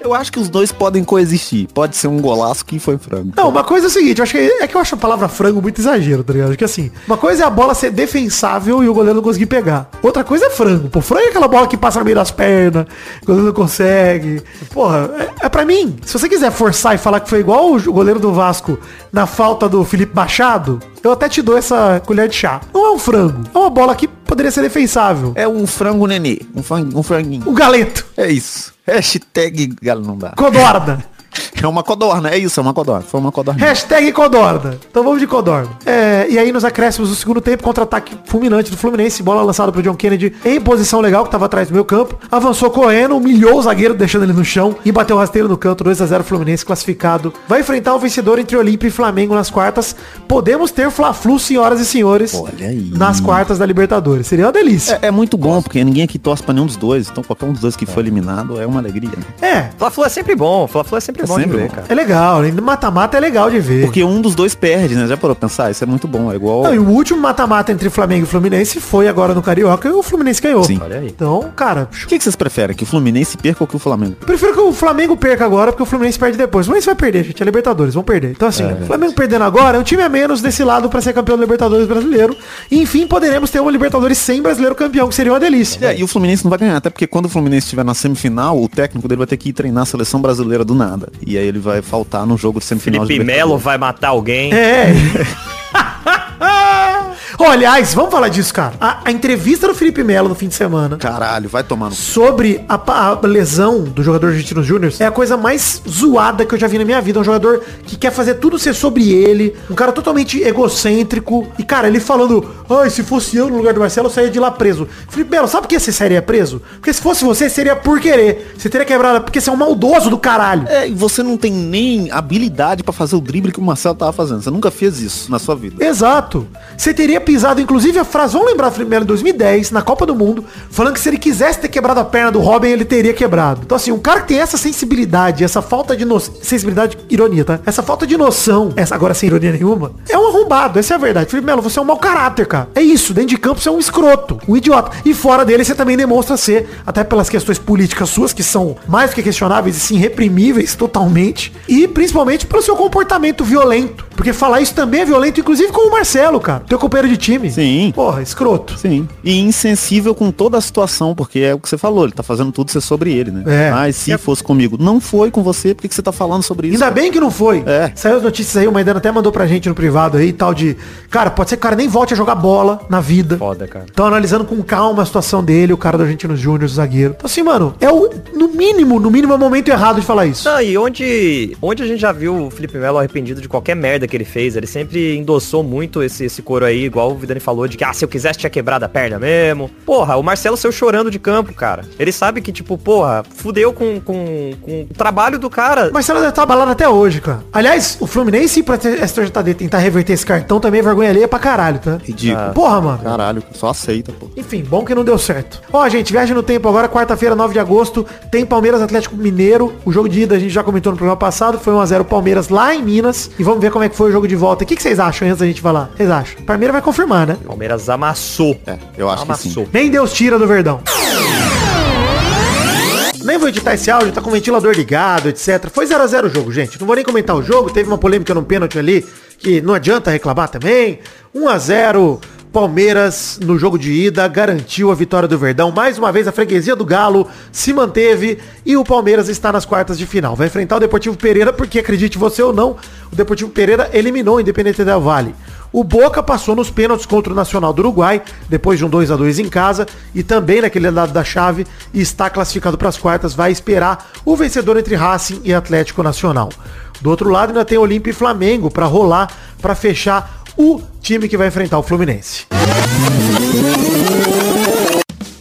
Eu acho que os dois podem coexistir. Pode ser um golaço que foi frango. Não, uma coisa é o seguinte, eu acho que é que eu acho a palavra frango muito exagero, tá ligado? Acho que assim, uma coisa é a bola ser defensável e o goleiro não conseguir pegar. Outra coisa é frango. Pô, frango é aquela bola que passa no meio das pernas, o goleiro não consegue. Porra, é, é pra mim. Se você quiser forçar e falar que foi igual o goleiro do Vasco na falta do Felipe Machado, eu até te dou essa colher de chá. Não é um frango. É uma bola que poderia ser defensável. É um frango nenê. Um, frango, um franguinho. O galeto. É isso. Hashtag galo não dá. Codorna. É uma codorna, é isso, é uma codorna. Foi uma codorna. Hashtag Codorna. Então vamos de Codorna. É, e aí nos acréscimos do segundo tempo, contra-ataque fulminante do Fluminense, bola lançada pro John Kennedy em posição legal, que tava atrás do meu campo. Avançou correndo, humilhou o zagueiro, deixando ele no chão e bateu o rasteiro no canto, 2x0 Fluminense classificado. Vai enfrentar o vencedor entre Olímpia e Flamengo nas quartas. Podemos ter Fla-Flu, senhoras e senhores, Olha aí. nas quartas da Libertadores. Seria uma delícia. É, é muito bom, porque ninguém aqui torce pra nenhum dos dois. Então qualquer um dos dois que for eliminado é uma alegria. né? É, Fla-Flu é sempre bom. Fla-Flu é sempre É bom sempre de ver, bom. cara. é legal. No mata-mata é legal de ver. Porque um dos dois perde, né? Já parou pra pensar? Isso é muito bom. É igual. Não, e o último mata-mata entre Flamengo e Fluminense foi agora no Carioca e o Fluminense ganhou. Sim. Olha aí. Então, cara, O que, que vocês preferem? Que o Fluminense perca ou que o Flamengo? Eu prefiro que o Flamengo perca agora, porque o Fluminense perde depois. O Fluminense vai perder, gente. É Libertadores, vão perder. Então, assim, o Flamengo perdendo agora, é um time a menos desse lado pra ser campeão do Libertadores brasileiro. E, enfim, poderemos ter uma Libertadores sem brasileiro campeão, que seria uma delícia. É, e o Fluminense não vai ganhar, até porque quando o Fluminense estiver na semifinal, o técnico dele vai ter que ir treinar a seleção brasileira do nada. E aí ele vai faltar no jogo de semifinal Felipe Melo vai matar alguém. É. [laughs] Ó, aliás, vamos falar disso, cara. A, a entrevista do Felipe Melo no fim de semana Caralho, vai tomar no... sobre a, a lesão do jogador argentino Júnior é a coisa mais zoada que eu já vi na minha vida. Um jogador que quer fazer tudo ser sobre ele, um cara totalmente egocêntrico. E, cara, ele falando, ai, se fosse eu no lugar do Marcelo, eu saía de lá preso. Felipe Melo, sabe por que você sairia preso? Porque se fosse você, seria por querer. Você teria quebrado, porque você é um maldoso do caralho. É, e você não tem nem habilidade pra fazer o drible que o Marcelo tava fazendo. Você nunca fez isso na sua vida. Exato. Você teria pisado, inclusive a frase, vamos lembrar, Felipe Melo em 2010, na Copa do Mundo, falando que se ele quisesse ter quebrado a perna do Robin, ele teria quebrado. Então assim, um cara que tem essa sensibilidade, essa falta de noção, sensibilidade, ironia, tá? Essa falta de noção, essa agora sem ironia nenhuma, é um arrombado, essa é a verdade. Felipe Melo, você é um mau caráter, cara. É isso, dentro de campo você é um escroto, um idiota. E fora dele você também demonstra ser, até pelas questões políticas suas, que são mais do que questionáveis e sim reprimíveis totalmente, e principalmente pelo seu comportamento violento. Porque falar isso também é violento, inclusive com o Marcelo, cara. Teu companheiro de time. Sim. Porra, escroto. Sim. E insensível com toda a situação, porque é o que você falou, ele tá fazendo tudo ser sobre ele, né? É. Mas se fosse comigo, não foi com você, por que, você tá falando sobre isso? Ainda bem que não foi. É. Saiu as notícias aí, o Maidana até mandou pra gente no privado aí, tal de... Cara, pode ser que o cara nem volte a jogar bola na vida. Foda, cara. Estão analisando com calma a situação dele, o cara do Argentinos Júnior, o zagueiro. Então assim, mano, é o, no mínimo, no mínimo é o momento errado de falar isso. Não, e onde, onde a gente já viu o Felipe Melo arrependido de qualquer merda que ele fez, ele sempre endossou muito esse, esse coro aí, igual o Vidani falou, de que, ah, se eu quisesse tinha quebrado a perna mesmo. Porra, o Marcelo saiu chorando de campo, cara. Ele sabe que, tipo, porra, fudeu com, com, com o trabalho do cara. O Marcelo deve estar abalado até hoje, cara. Aliás, o Fluminense ir pra STJD tentar reverter esse cartão também é vergonha alheia pra caralho, tá? Ridículo. Porra, mano. Caralho, só aceita, pô. Enfim, bom que não deu certo. Ó, gente, viagem no tempo agora, quarta-feira, 9 de agosto, tem Palmeiras Atlético Mineiro. O jogo de ida a gente já comentou no programa passado, foi 1x0 Palmeiras lá em Minas. E vamos ver como é que foi o jogo de volta. O que, que vocês acham antes da gente falar? Vocês acham? Palmeiras vai confirmar, né? Palmeiras amassou. É, eu acho que amassou. sim. Nem Deus tira do Verdão. Nem vou editar esse áudio, tá com o ventilador ligado, etc. Foi 0x0 o jogo, gente. Não vou nem comentar o jogo. Teve uma polêmica no pênalti ali, que não adianta reclamar também. 1x0, Palmeiras no jogo de ida garantiu a vitória do Verdão. Mais uma vez a freguesia do Galo se manteve e o Palmeiras está nas quartas de final. Vai enfrentar o Deportivo Pereira, porque acredite você ou não, o Deportivo Pereira eliminou o Independente Del Vale. O Boca passou nos pênaltis contra o Nacional do Uruguai, depois de um 2 a 2 em casa, e também naquele lado da chave, está classificado para as quartas, vai esperar o vencedor entre Racing e Atlético Nacional. Do outro lado ainda tem Olímpia e Flamengo para rolar, para fechar o time que vai enfrentar o Fluminense.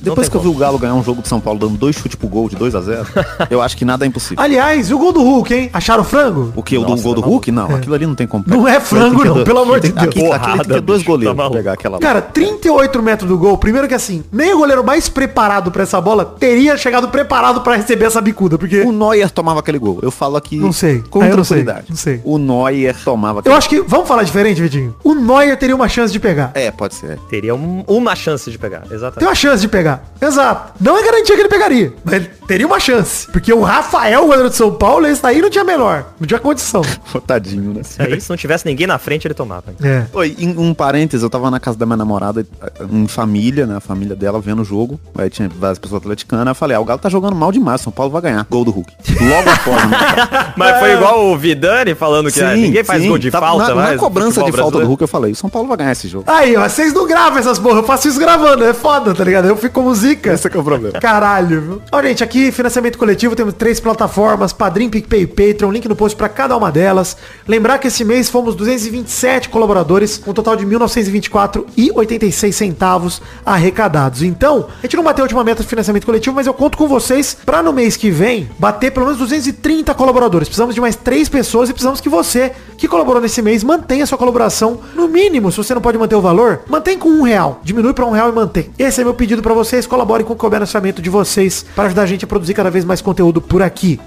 Depois tem que eu vi o Galo ganhar um jogo de São Paulo dando dois chutes pro gol de 2 a 0 [laughs] eu acho que nada é impossível. Aliás, e o gol do Hulk, hein? Acharam frango? O que? O do gol do tá Hulk? Não, aquilo ali não tem como. Não é frango, Tem não, pelo amor de tem- aqui- Deus. Aquilo tem que ter Porrada, dois bicho, goleiros tá pegar aquela Cara, 38 metros do gol. Primeiro que assim, nem o goleiro mais preparado pra essa bola teria chegado preparado pra receber essa bicuda, porque O Neuer tomava aquele gol. Eu falo aqui Não sei. com Aí eu não sei, tranquilidade. não sei. O Neuer tomava aquele eu acho que vamos falar diferente, Vitinho. O Neuer teria uma chance de pegar. É, pode ser. Teria um- uma chance de pegar, Tem exatamente. uma chance de pegar. Exato. Não é garantia que ele pegaria, mas ele teria uma chance. Porque o Rafael, o goleiro de São Paulo, esse daí não tinha menor. Não tinha condição. [laughs] Tadinho, né? Aí, se não tivesse ninguém na frente, ele tomava. É. Oi, em um parênteses, eu tava na casa da minha namorada, em família, né? A família dela vendo o jogo. Aí tinha várias pessoas atleticanas. Eu falei, ah, o Galo tá jogando mal demais, São Paulo vai ganhar. Gol do Hulk. Logo após, né? [laughs] Mas foi igual o Vidani falando que ah, ninguém faz gol de Tava falta, na, na cobrança de falta do. Hulk, eu falei, o São Paulo vai ganhar esse jogo. Aí, ó, vocês não gravam essas porra. Eu faço isso gravando. É foda, tá ligado? Eu fico como zica. Esse é que é o problema. Caralho, viu? Ó, gente, aqui, financiamento coletivo, temos três plataformas, Padrim, PicPay e Patreon, link no post pra cada uma delas. Lembrar que esse mês fomos 227 colaboradores, com um total de 1.924 e 86 centavos arrecadados. Então, a gente não bateu a última meta de financiamento coletivo, mas eu conto com vocês pra no mês que vem bater pelo menos 230 colaboradores. Precisamos de mais três pessoas e precisamos que você, que colaborou nesse mês, mantenha sua colaboração. No mínimo, se você não pode manter o valor, mantém com um real. Diminui pra um real e mantém. Esse é meu pedido pra vocês. Colaborem com o couber no orçamento de vocês para ajudar a gente a produzir cada vez mais conteúdo por aqui.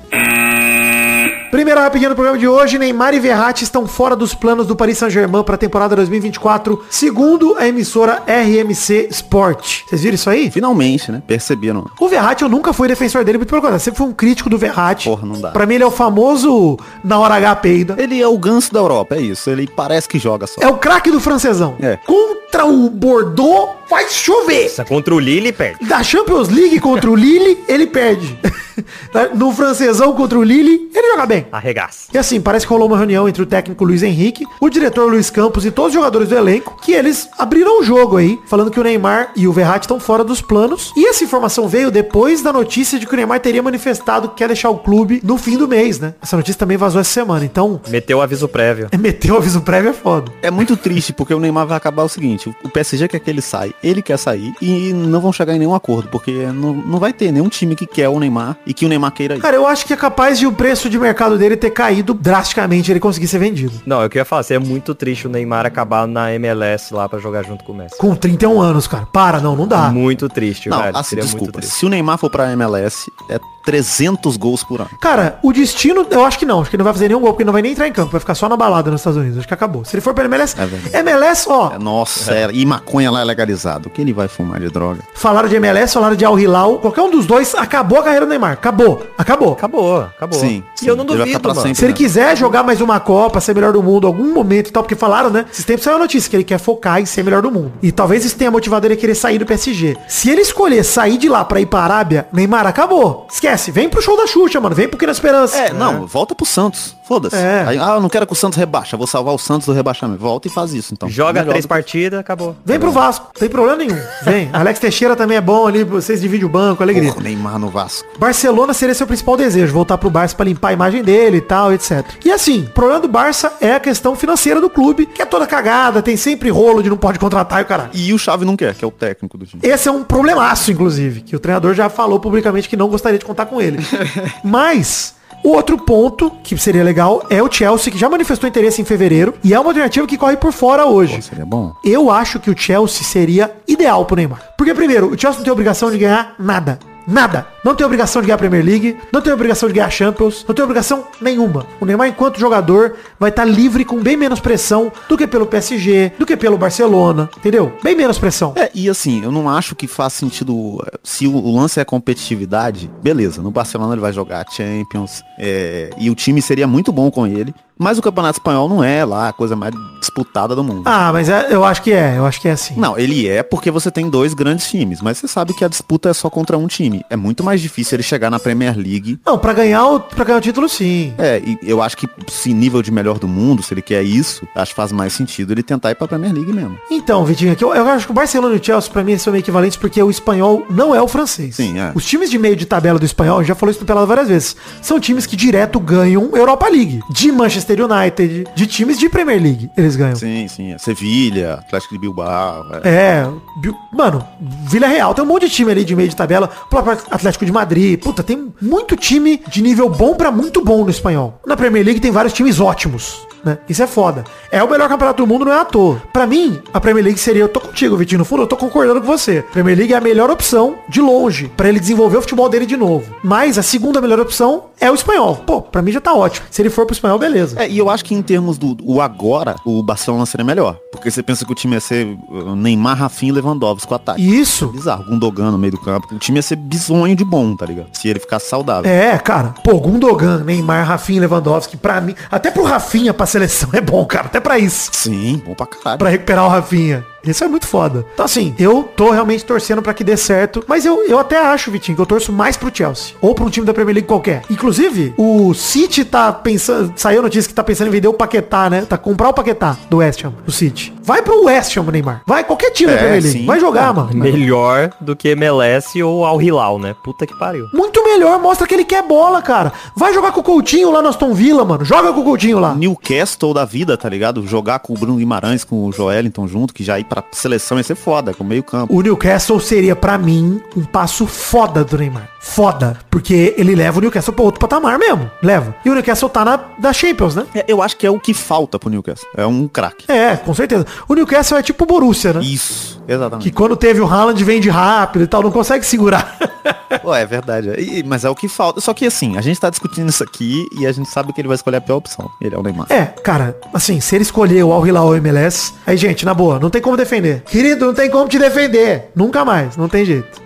Primeira rapidinha do programa de hoje, Neymar e Verratti estão fora dos planos do Paris Saint-Germain para a temporada 2024, segundo a emissora RMC Sport. Vocês viram isso aí? Finalmente, né? Perceberam. O Verratti eu nunca fui defensor dele, muito pelo contrário, sempre fui um crítico do Verratti. Porra, não dá. Pra mim ele é o famoso na hora H peida. Ele é o ganso da Europa, é isso. Ele parece que joga só. É o craque do francesão. É. Contra o Bordeaux, faz chover. Nossa, Contra o Lille, perde. Da Champions League contra o Lille, ele perde. [laughs] no francesão contra o Lille, ele joga bem. Arregaça. E assim, parece que rolou uma reunião entre o técnico Luiz Henrique, o diretor Luiz Campos e todos os jogadores do elenco, que eles abriram o jogo aí, falando que o Neymar e o Verratti estão fora dos planos. E essa informação veio depois da notícia de que o Neymar teria manifestado que quer deixar o clube no fim do mês, né? Essa notícia também vazou essa semana. Então, Meteu o aviso prévio. [laughs] meteu o aviso prévio é foda. É muito triste, porque o Neymar vai acabar o seguinte, o PSG quer que ele saia, ele quer sair, e não vão chegar em nenhum acordo, porque não, não vai ter nenhum time que quer o Neymar e que o Neymar queira ir. Cara, eu acho que é capaz de o preço de mercado dele ter caído drasticamente e ele conseguir ser vendido. Não, eu queria falar, assim, é muito triste o Neymar acabar na MLS lá pra jogar junto com o Messi. Com 31 anos, cara. Para, não, não dá. Muito triste, Não, velho. assim, desculpa, triste. se o Neymar for pra MLS, é 300 gols por ano. Cara, o destino, eu acho que não. Acho que ele não vai fazer nenhum gol, porque não vai nem entrar em campo. Vai ficar só na balada nos Estados Unidos. Acho que acabou. Se ele for pra MLS, É. MLS, ó. É, Nossa, é, e maconha lá é legalizado. O que ele vai fumar de droga? Falaram de MLS, falaram de Al Hilal. Qualquer um dos dois, acabou a carreira do Neymar. Acabou. Acabou. Acabou, acabou. Sim, E eu não sim, ele vai ficar duvido, pra mano. sempre. Se ele né? quiser jogar mais uma Copa, ser melhor do mundo, algum momento e tal, porque falaram, né? Esses tempos saiu a notícia que ele quer focar em ser melhor do mundo. E talvez isso tenha motivado ele a querer sair do PSG. Se ele escolher sair de lá pra ir pra Arábia, Neymar acabou. Esquece, vem pro show da Xuxa, mano. Vem pro Que na Esperança. É, não, volta pro Santos. Foda-se. É. Aí, ah, eu não quero que o Santos rebaixa, vou salvar o Santos do rebaixamento. Volta e faz isso, então. Joga Melhor três do partidas, acabou. Vem pro Vasco, não tem problema nenhum. Vem. [laughs] Alex Teixeira também é bom ali, vocês dividem o banco, alegria. Porra, Neymar no Vasco. Barcelona seria seu principal desejo, voltar pro Barça pra limpar a imagem dele e tal, etc. E assim, o problema do Barça é a questão financeira do clube, que é toda cagada, tem sempre rolo de não pode contratar e o caralho. E o Chave não quer, que é o técnico do time. Esse é um problemaço, inclusive, que o treinador já falou publicamente que não gostaria de contar com ele. [laughs] Mas, o outro ponto que seria legal é o Chelsea, que já manifestou interesse em fevereiro, e é uma alternativa que corre por fora hoje. Seria bom. Eu acho que o Chelsea seria ideal pro Neymar. Porque, primeiro, o Chelsea não tem obrigação de ganhar nada. Nada. Não tem obrigação de ganhar a Premier League, não tem obrigação de ganhar a Champions, não tem obrigação nenhuma. O Neymar, enquanto jogador, vai estar livre com bem menos pressão do que pelo PSG, do que pelo Barcelona, entendeu? Bem menos pressão. É, e assim, eu não acho que faz sentido. Se o, o lance é competitividade, beleza. No Barcelona ele vai jogar Champions. é, e o time seria muito bom com ele. Mas o Campeonato Espanhol não é lá a coisa mais disputada do mundo. Ah, mas é- eu acho que é, eu acho que é assim. Não, ele é porque você tem dois grandes times, mas você sabe que a disputa é só contra um time. É muito mais difícil ele chegar na Premier League. Não, pra ganhar, o, pra ganhar o título, sim. É, e eu acho que se nível de melhor do mundo, se ele quer isso, acho que faz mais sentido ele tentar ir pra Premier League mesmo. Então, Vitinho, aqui eu, eu acho que o Barcelona e o Chelsea, pra mim, são meio equivalentes porque o espanhol não é o francês. Sim, é. Os times de meio de tabela do espanhol, já falou isso no Pelado várias vezes, são times que direto ganham Europa League. De Manchester United, de times de Premier League. Eles ganham. Sim, sim. É Sevilha, Atlético de Bilbao. é. É, Bil- mano, Vila Real tem um monte de time ali de meio de tabela, o próprio Atlético de Madrid, puta, tem muito time de nível bom pra muito bom no espanhol. Na Premier League tem vários times ótimos, né? Isso é foda. É o melhor campeonato do mundo, não é à toa. Pra mim, a Premier League seria, eu tô contigo, Vitinho, no fundo, eu tô concordando com você. Premier League é a melhor opção de longe pra ele desenvolver o futebol dele de novo. Mas a segunda melhor opção é o espanhol. Pô, pra mim já tá ótimo. Se ele for pro espanhol, beleza. É, e eu acho que em termos do o agora, o Barcelona seria melhor. Porque você pensa que o time ia ser uh, Neymar, Rafinha e Lewandowski com ataque. Isso. Bizarro, Gundogan no meio do campo. O time ia ser bizonho de bom, tá ligado? Se ele ficasse saudável. É, cara. Pô, Gundogan, Neymar, Rafinha, Lewandowski, pra mim, até pro Rafinha, pra seleção é bom, cara. Até pra isso. Sim, bom pra caralho. Pra recuperar o Rafinha. Isso é muito foda. Então assim, eu tô realmente torcendo pra que dê certo, mas eu, eu até acho, Vitinho, que eu torço mais pro Chelsea. Ou pra um time da Premier League qualquer. Inclusive, o City tá pensando, saiu a notícia que tá pensando em vender o Paquetá, né? Tá comprar o Paquetá do West Ham, o City. Vai pro West Ham, Neymar. Vai, qualquer time da É, Premier League. sim. Vai jogar, mano. Melhor do que MLS ou Al Hilal, né? Puta que pariu. Muito melhor, mostra que ele quer bola, cara. Vai jogar com o Coutinho lá no Aston Villa, mano. Joga com o Coutinho lá. Newcastle da vida, tá ligado? Jogar com o Bruno Guimarães, com o Joelinton junto, que já ir pra seleção ia ser foda, com o meio campo. O Newcastle seria, pra mim, um passo foda do Neymar. Foda. Porque ele leva o Newcastle pra outro patamar mesmo. Leva. E o Newcastle tá na da Champions, né? É, eu acho que é o que falta pro Newcastle. É um craque. É, com certeza. O Newcastle é tipo o Borussia, né? Isso, exatamente. Que quando teve o Haaland vende rápido e tal, não consegue segurar. [laughs] Pô, é verdade. E- mas é o que falta. Só que assim, a gente tá discutindo isso aqui e a gente sabe que ele vai escolher a pior opção. Ele é o Neymar. é, cara, assim, se ele escolher o Al Hilal ou o MLS, aí, gente, na boa, não tem como defender. Querido, não tem como te defender. Nunca mais, não tem jeito.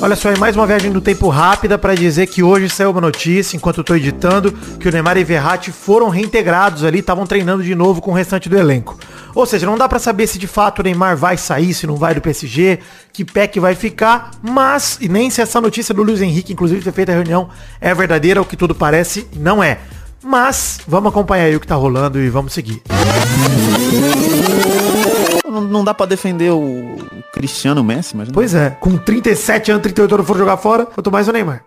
Olha só, aí mais uma viagem do tempo rápida pra dizer que hoje saiu uma notícia, enquanto eu tô editando, que o Neymar e Verratti foram reintegrados ali, estavam treinando de novo com o restante do elenco. Ou seja, não dá pra saber se de fato o Neymar vai sair, se não vai do PSG, que pé que vai ficar, mas e nem se essa notícia do Luiz Henrique, inclusive ter feito a reunião, é verdadeira, o que tudo parece, não é. Mas vamos acompanhar aí o que tá rolando e vamos seguir. Não, não dá pra defender o Cristiano Messi, mas Pois é, com 37 anos, 38 anos for jogar fora, quanto mais o Neymar.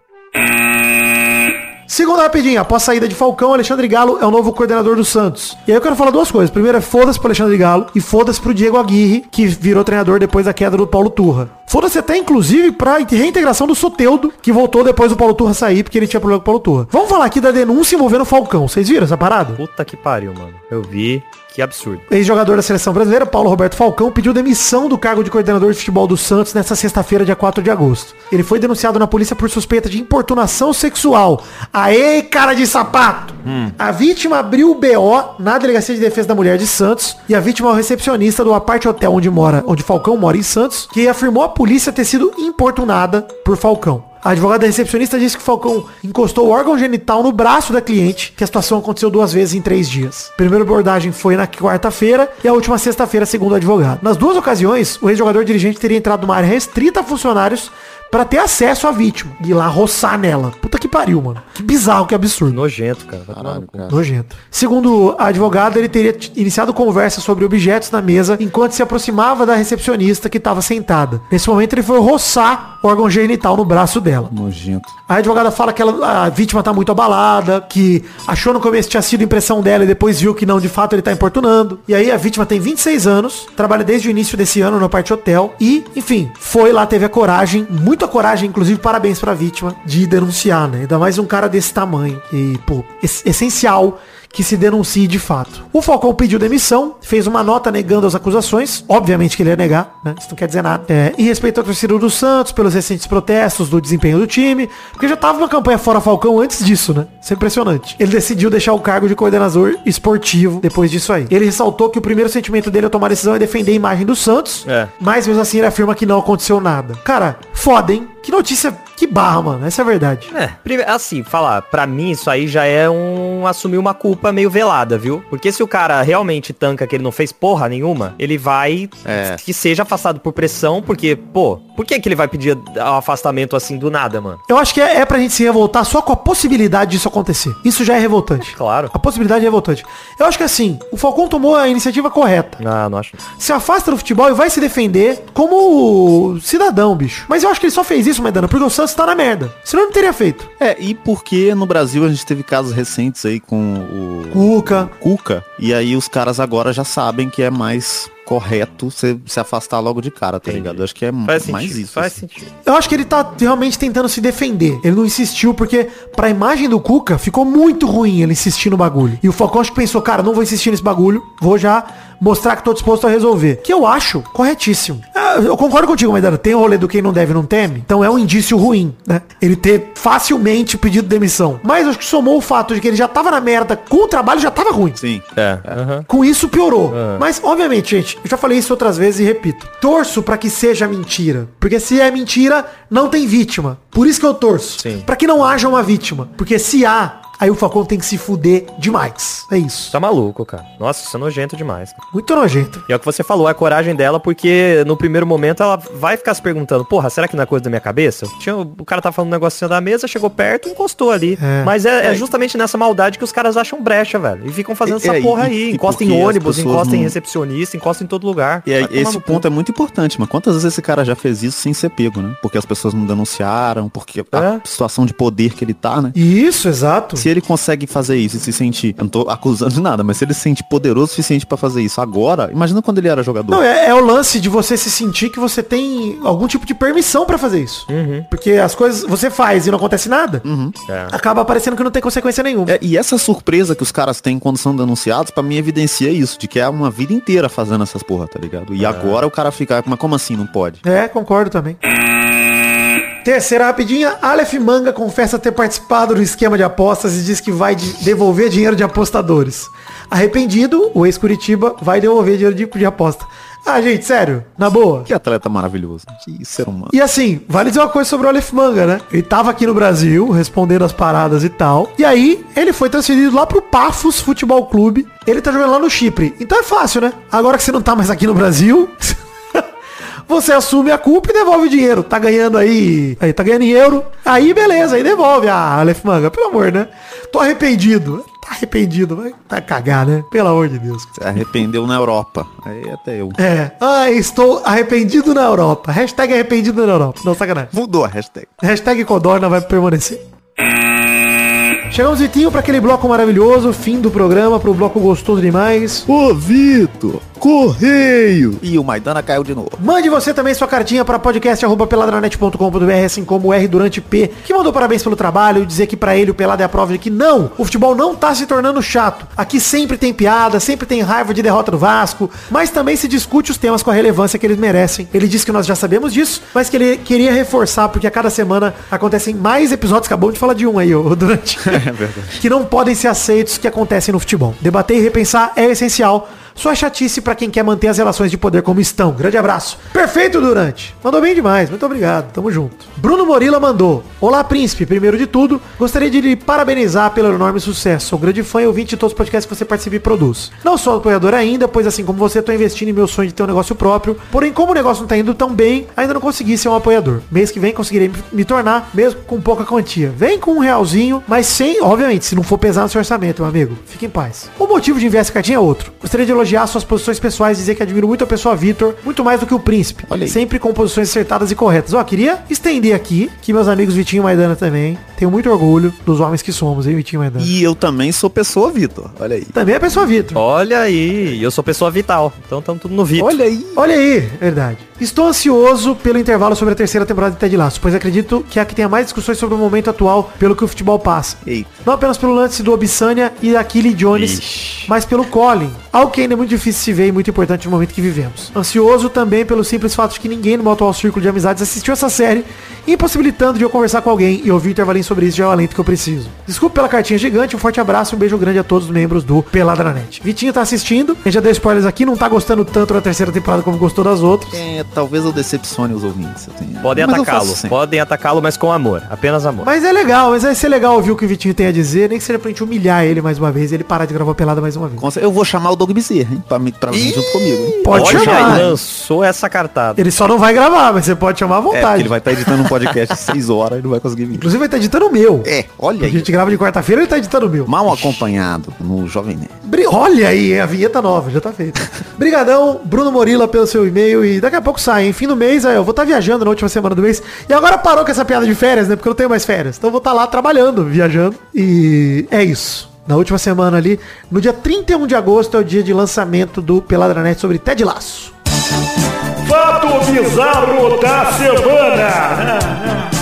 Segunda rapidinho, após a saída de Falcão, Alexandre Galo é o novo coordenador do Santos. E aí eu quero falar duas coisas. Primeiro é foda-se pro Alexandre Galo e foda-se pro Diego Aguirre, que virou treinador depois da queda do Paulo Turra. Foda-se até, inclusive, pra reintegração do Soteudo, que voltou depois do Paulo Turra sair, porque ele tinha problema com o Paulo Turra. Vamos falar aqui da denúncia envolvendo o Falcão. Vocês viram essa parada? Puta que pariu, mano. Eu vi. Que absurdo. Ex-jogador da seleção brasileira, Paulo Roberto Falcão, pediu demissão do cargo de coordenador de futebol do Santos nesta sexta-feira, dia 4 de agosto. Ele foi denunciado na polícia por suspeita de importunação sexual. Aê, cara de sapato! A vítima abriu o BO na Delegacia de Defesa da Mulher de Santos e a vítima é o recepcionista do aparte hotel onde mora, onde Falcão mora em Santos, que afirmou a polícia ter sido importunada por Falcão. A advogada recepcionista disse que Falcão encostou o órgão genital no braço da cliente, que a situação aconteceu duas vezes em três dias. A primeira abordagem foi na quarta-feira e a última sexta-feira, segundo o advogado. Nas duas ocasiões, o ex-jogador dirigente teria entrado numa área restrita a funcionários para ter acesso à vítima e ir lá roçar nela. Puta que pariu, mano. Que bizarro, que absurdo. Nojento, cara. Caralho, cara. Nojento. Segundo a advogada, ele teria iniciado conversa sobre objetos na mesa enquanto se aproximava da recepcionista que estava sentada. Nesse momento, ele foi roçar o órgão genital no braço dela. Nojento. A advogada fala que ela- a vítima tá muito abalada, que achou no começo que tinha sido impressão dela e depois viu que não, de fato ele tá importunando. E aí a vítima tem 26 anos, trabalha desde o início desse ano no parte hotel e, enfim, foi lá, teve a coragem, muita coragem, inclusive parabéns pra vítima, de denunciar, né? Ainda mais um cara desse tamanho. E, pô, es- essencial que se denuncie de fato. O Falcão pediu demissão, fez uma nota negando as acusações, obviamente que ele ia negar, né? Isso não quer dizer nada. É, em respeito ao torcedor do Santos, pelos recentes protestos do desempenho do time, porque já tava uma campanha fora Falcão antes disso, né? Isso é impressionante. Ele decidiu deixar o cargo de coordenador esportivo depois disso aí. Ele ressaltou que o primeiro sentimento dele ao tomar a decisão é defender a imagem do Santos, É. mas mesmo assim ele afirma que não aconteceu nada. Cara, foda, hein? Que notícia, que barra, mano. Essa é a verdade. É, prime- assim, falar, pra mim isso aí já é um assumir uma culpa meio velada, viu? Porque se o cara realmente tanca que ele não fez porra nenhuma, ele vai É. que seja afastado por pressão, porque, pô, Por que que ele vai pedir o afastamento assim do nada, mano? Eu acho que é, é pra gente se revoltar só com a possibilidade disso acontecer. Isso já é revoltante. Claro. A possibilidade é revoltante. Eu acho que assim, o Falcão tomou a iniciativa correta. Não, não acho. Se afasta do futebol e vai se defender como cidadão, bicho. Mas eu acho que ele só fez isso, Maidana, porque o Santos tá na merda. Senão não teria feito. É, e porque no Brasil a gente teve casos recentes aí com o Cuca. Cuca, e aí os caras agora já sabem que é mais correto você se afastar logo de cara, tá ligado? Eu acho que é Faz mais sentido. isso. Faz assim. sentido. Eu acho que ele tá realmente tentando se defender. Ele não insistiu porque pra imagem do Cuca ficou muito ruim ele insistir no bagulho. E o Falcão acho que pensou, cara, não vou insistir nesse bagulho, vou já mostrar que tô disposto a resolver. Que eu acho corretíssimo. Ah, Eu concordo contigo, Maidana. Tem o rolê do quem não deve não teme. Então é um indício ruim, né? Ele ter facilmente pedido demissão. Mas acho que somou o fato de que ele já tava na merda com o trabalho, já tava ruim. Sim. É. aham. Com isso piorou. Mas, obviamente, gente, eu já falei isso outras vezes e repito. Torço pra que seja mentira. Porque se é mentira, não tem vítima. Por isso que eu torço. Sim. Pra que não haja uma vítima. Porque se há, aí o Falcão tem que se fuder demais. É isso. Tá maluco, cara. Nossa, isso é nojento demais. cara. Muito nojento. E é o que você falou, é a coragem dela, porque no primeiro momento ela vai ficar se perguntando, porra, será que não é coisa da minha cabeça? Tinha, o cara tá falando um negocinho da mesa, chegou perto e encostou ali. É. Mas é, é justamente nessa maldade que os caras acham brecha, velho. E ficam fazendo É, essa e- porra aí. e Encosta em ônibus, encosta em recepcionista, encosta em todo lugar. E esse ponto é muito importante, mas quantas vezes esse cara já fez isso sem ser pego, né? Porque as pessoas não denunciaram, porque a É. situação de poder que ele tá, né? Isso, exato. Se ele consegue fazer isso e se sentir, eu não tô acusando de nada, mas se ele se sente poderoso o suficiente pra fazer isso agora, imagina quando ele era jogador. Não, é, é o lance de você se sentir que você tem algum tipo de permissão pra fazer isso. Porque as coisas você faz e não acontece nada, É. acaba parecendo que não tem consequência nenhuma. É, e essa surpresa que os caras têm quando são denunciados, pra mim evidencia isso, de que é uma vida inteira fazendo essas porra, tá ligado? E agora o cara fica, mas como assim não pode? É, concordo também. Terceira rapidinha, Aleph Manga confessa ter participado do esquema de apostas e diz que vai de- devolver dinheiro de apostadores. Arrependido, o ex-Curitiba vai devolver dinheiro de, de aposta. Ah, gente, sério, na boa. Que atleta maravilhoso. Que ser humano. E assim, vale dizer uma coisa sobre o Aleph Manga, né? Ele tava aqui no Brasil, respondendo as paradas e tal. E aí, ele foi transferido lá pro Pafos Futebol Clube. Ele tá jogando lá no Chipre. Então é fácil, né? Agora que você não tá mais aqui no Brasil, [laughs] você assume a culpa e devolve o dinheiro. Tá ganhando aí, aí tá ganhando em euro. Aí beleza, aí devolve. Ah, Aleph Manga, pelo amor, né? Tô arrependido. Tá arrependido, vai tá cagar, né? Pelo amor de Deus. Se arrependeu na Europa. Aí até eu. É. Ah, estou arrependido na Europa. Hashtag arrependido na Europa. Não, sacanagem. Mudou a hashtag. Hashtag Codorna vai permanecer. Chegamos, Vitinho, para aquele bloco maravilhoso, fim do programa, pro bloco gostoso demais. Ô, Vitor, correio. E o Maidana caiu de novo. Mande você também sua cartinha para podcast.peladranet.com.br, assim como o R Durante P, que mandou parabéns pelo trabalho e dizer que para ele o Pelado é a prova de que não, o futebol não tá se tornando chato. Aqui sempre tem piada, sempre tem raiva de derrota do Vasco, mas também se discute os temas com a relevância que eles merecem. Ele disse que nós já sabemos disso, mas que ele queria reforçar porque a cada semana acontecem mais episódios, acabou de falar de um aí, o Durante. [laughs] É verdade. que não podem ser aceitos que acontecem no futebol. Debater e repensar é essencial. Só é chatice pra quem quer manter as relações de poder como estão. Grande abraço. Perfeito, Durante. Mandou bem demais. Muito obrigado. Tamo junto. Bruno Morila mandou. Olá, príncipe. Primeiro de tudo, gostaria de lhe parabenizar pelo enorme sucesso. Sou grande fã e ouvinte de todos os podcasts que você participa e produz. Não sou apoiador ainda, pois assim como você, tô investindo em meu sonho de ter um negócio próprio. Porém, como o negócio não tá indo tão bem, ainda não consegui ser um apoiador. Mês que vem conseguirei me tornar, mesmo com pouca quantia. Vem com um realzinho, mas sem, obviamente, se não for pesar no seu orçamento, meu amigo. Fique em paz. O motivo de enviar essa cartinha é outro. Gostaria de elogiar suas posições pessoais e dizer que admiro muito a pessoa Vitor, muito mais do que o príncipe. Olha aí. Sempre com posições acertadas e corretas. Ó, queria estender aqui que meus amigos Vitinho e Maidana também. Tenho muito orgulho dos homens que somos, hein, Vitinho e Maidana. E eu também sou pessoa, Vitor. Olha aí. Também é pessoa Vitor. Olha aí, e eu sou pessoa vital. Então estamos tudo no Vitor. Olha aí. Olha aí, verdade. Estou ansioso pelo intervalo sobre a terceira temporada de Ted Lasso, pois acredito que é a que tenha mais discussões sobre o momento atual pelo que o futebol passa. Eita. Não apenas pelo lance do Obsânia e da Killy Jones, Ixi. mas pelo Colin. Algo que ainda é muito difícil se ver e muito importante no momento que vivemos. Ansioso também pelo simples fato de que ninguém no meu atual círculo de amizades assistiu essa série, impossibilitando de eu conversar com alguém e ouvir intervalinho sobre isso já é o alento que eu preciso. Desculpe pela cartinha gigante, um forte abraço e um beijo grande a todos os membros do Pelada na Net. Vitinho tá assistindo, a gente já deu spoilers aqui, não tá gostando tanto da terceira temporada como gostou das outras. É, talvez eu decepcione os ouvintes. Eu tenho- Podem atacá-lo, podem atacá-lo, mas com amor, apenas amor. Mas é legal, mas vai ser legal ouvir o que o Vitinho tem a dizer, nem que seja pra gente humilhar ele mais uma vez e ele parar de gravar pelada mais uma vez. Eu vou chamar o Doug Bezerra, hein? Pra, me- pra vir junto comigo, hein? Pode Olha, chamar. lançou essa cartada. Ele só não vai gravar, mas você pode chamar à É, vontade. ele vai estar editando um podcast de 6 horas e não vai conseguir vir. Inclusive vai estar editando o meu. É, olha Porque a aí. gente grava de quarta-feira, ele tá editando o meu. Mal acompanhado no Jovem Nerd. Bri- Olha aí, a vinheta nova, já tá feita. Brigadão, Bruno Morila, pelo seu e-mail. E daqui a pouco hein? Fim do mês, aí eu vou estar viajando na última semana do mês. E agora parou com essa piada de férias, né? Porque eu não tenho mais férias. Então eu vou estar lá trabalhando, viajando. E é isso. Na última semana ali, no dia 31 de agosto, é o dia de lançamento do Peladranet sobre Ted Laço. Fato bizarro da semana.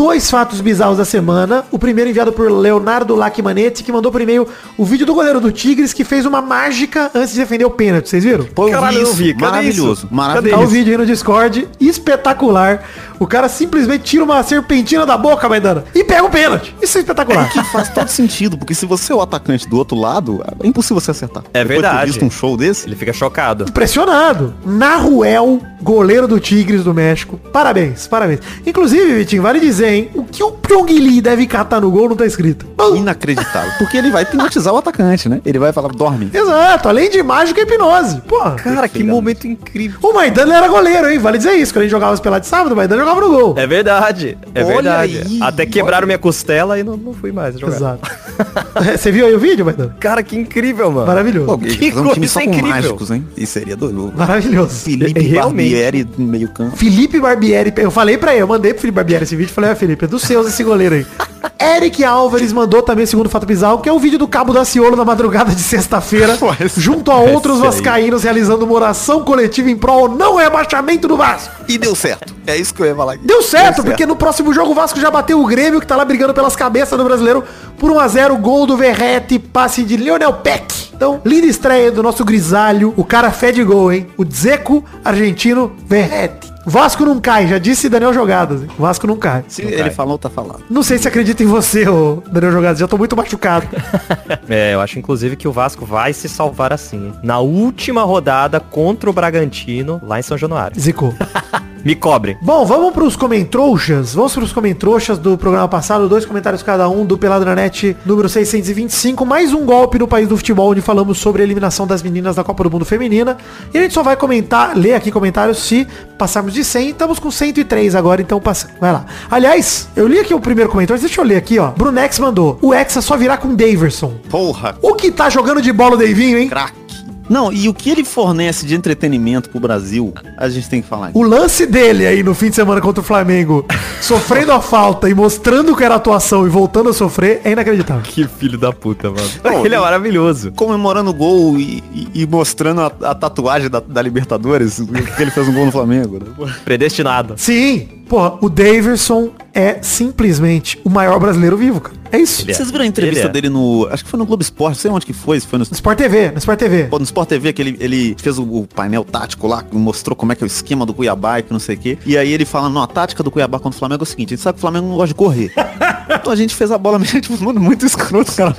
Dois fatos bizarros da semana. O primeiro enviado por Leonardo Lacmanetti, que mandou por e-mail o vídeo do goleiro do Tigres, que fez uma mágica antes de defender o pênalti. Vocês viram? Pô, eu Caralho, vi eu isso. vi. Cadê Maravilhoso. isso? Tá Maravilhoso. o vídeo aí no Discord. Espetacular. O cara simplesmente tira uma serpentina da boca, Maidana, e pega o pênalti. Isso é espetacular. Faz todo sentido, porque se você é o atacante do outro lado, é impossível você acertar. É Depois verdade. visto um show desse, Ele fica chocado. Impressionado. Naruel, goleiro do Tigres do México. Parabéns, parabéns. Inclusive, Vitinho, vale dizer, O que o Pyong Lee deve catar no gol não tá escrito. Inacreditável. Porque ele vai hipnotizar o atacante, né? Ele vai falar, dorme. Exato, além de mágica e hipnose. Porra. Cara, que momento incrível. O Maidana era goleiro, hein? Vale dizer isso. Quando a gente jogava as peladas de sábado, o Maidana jogava no gol. É verdade, é Olha verdade. aí, Até quebraram minha costela e não, não fui mais jogar. Exato. [laughs] Você viu aí o vídeo, Maidana? Cara, que incrível, mano. Maravilhoso. Pô, Que um time coisa só com incrível. mágicos, hein? Isso seria doido. Maravilhoso. Felipe Realmente. Barbieri no meio campo. Felipe Barbieri, eu falei pra ele, eu mandei pro Felipe Barbieri esse vídeo, falei, Felipe, é dos seus esse goleiro aí. Eric Álvares mandou também o segundo fato bizarro, que é o vídeo do Cabo da Ciolo na madrugada de sexta-feira, [laughs] junto a outros vascaínos realizando uma oração coletiva em prol não rebaixamento do Vasco. E deu certo. É isso que eu ia falar. Deu certo, porque no próximo jogo o Vasco já bateu o Grêmio, que tá lá brigando pelas cabeças do brasileiro, por 1x0, gol do Verrete, passe de Lionel Peck. Então, linda estreia do nosso grisalho, o cara fede gol, hein? O Zeco argentino Verrete. Vasco não cai, já disse Daniel Jogadas? Vasco não cai. Se ele falou, tá falado. Não sei se acredita em você, ô Daniel Jogadas, já tô muito machucado. [laughs] É, eu acho inclusive que o Vasco vai se salvar assim. Na última rodada contra o Bragantino, lá em São Januário. Zicou. [laughs] Me cobre. Bom, vamos pros comentrouxas. Vamos pros comentrouxas do programa passado. Dois comentários cada um do Peladranet número 625. Mais um golpe no país do futebol, onde falamos sobre a eliminação das meninas da Copa do Mundo Feminina. E a gente só vai comentar, ler aqui comentários se passarmos de 100. Estamos com 103 agora, então passa. Vai lá. Aliás, eu li aqui o primeiro comentário. Deixa eu ler aqui, ó. Brunex mandou. O Hexa só virá com Daverson. Porra, O que tá jogando de bola o Davinho, hein? craque. Não, e o que ele fornece de entretenimento pro Brasil, a gente tem que falar. O lance dele aí no fim de semana contra o Flamengo, [laughs] sofrendo a falta e mostrando que era atuação e voltando a sofrer, é inacreditável. Que filho da puta, mano. [laughs] Ele é maravilhoso. Comemorando o gol e, e- e mostrando a, a tatuagem da, da Libertadores, que ele fez um gol no Flamengo. né? Predestinado. Sim, porra, o Daverson é simplesmente o maior brasileiro vivo, cara. É isso. É. Vocês viram a entrevista é. dele no. Acho que foi no Globo Esporte, não sei onde que foi, se foi no. No Sport TV, no Sport TV. Pô, no Sport TV que ele, ele fez o, o painel tático lá, mostrou como é que é o esquema do Cuiabá e que não sei o quê. E aí ele fala, não, a tática do Cuiabá contra o Flamengo é o seguinte, a gente sabe que o Flamengo não gosta de correr. [laughs] então a gente fez a bola mesmo, [laughs] tipo, mano, muito escroto cara.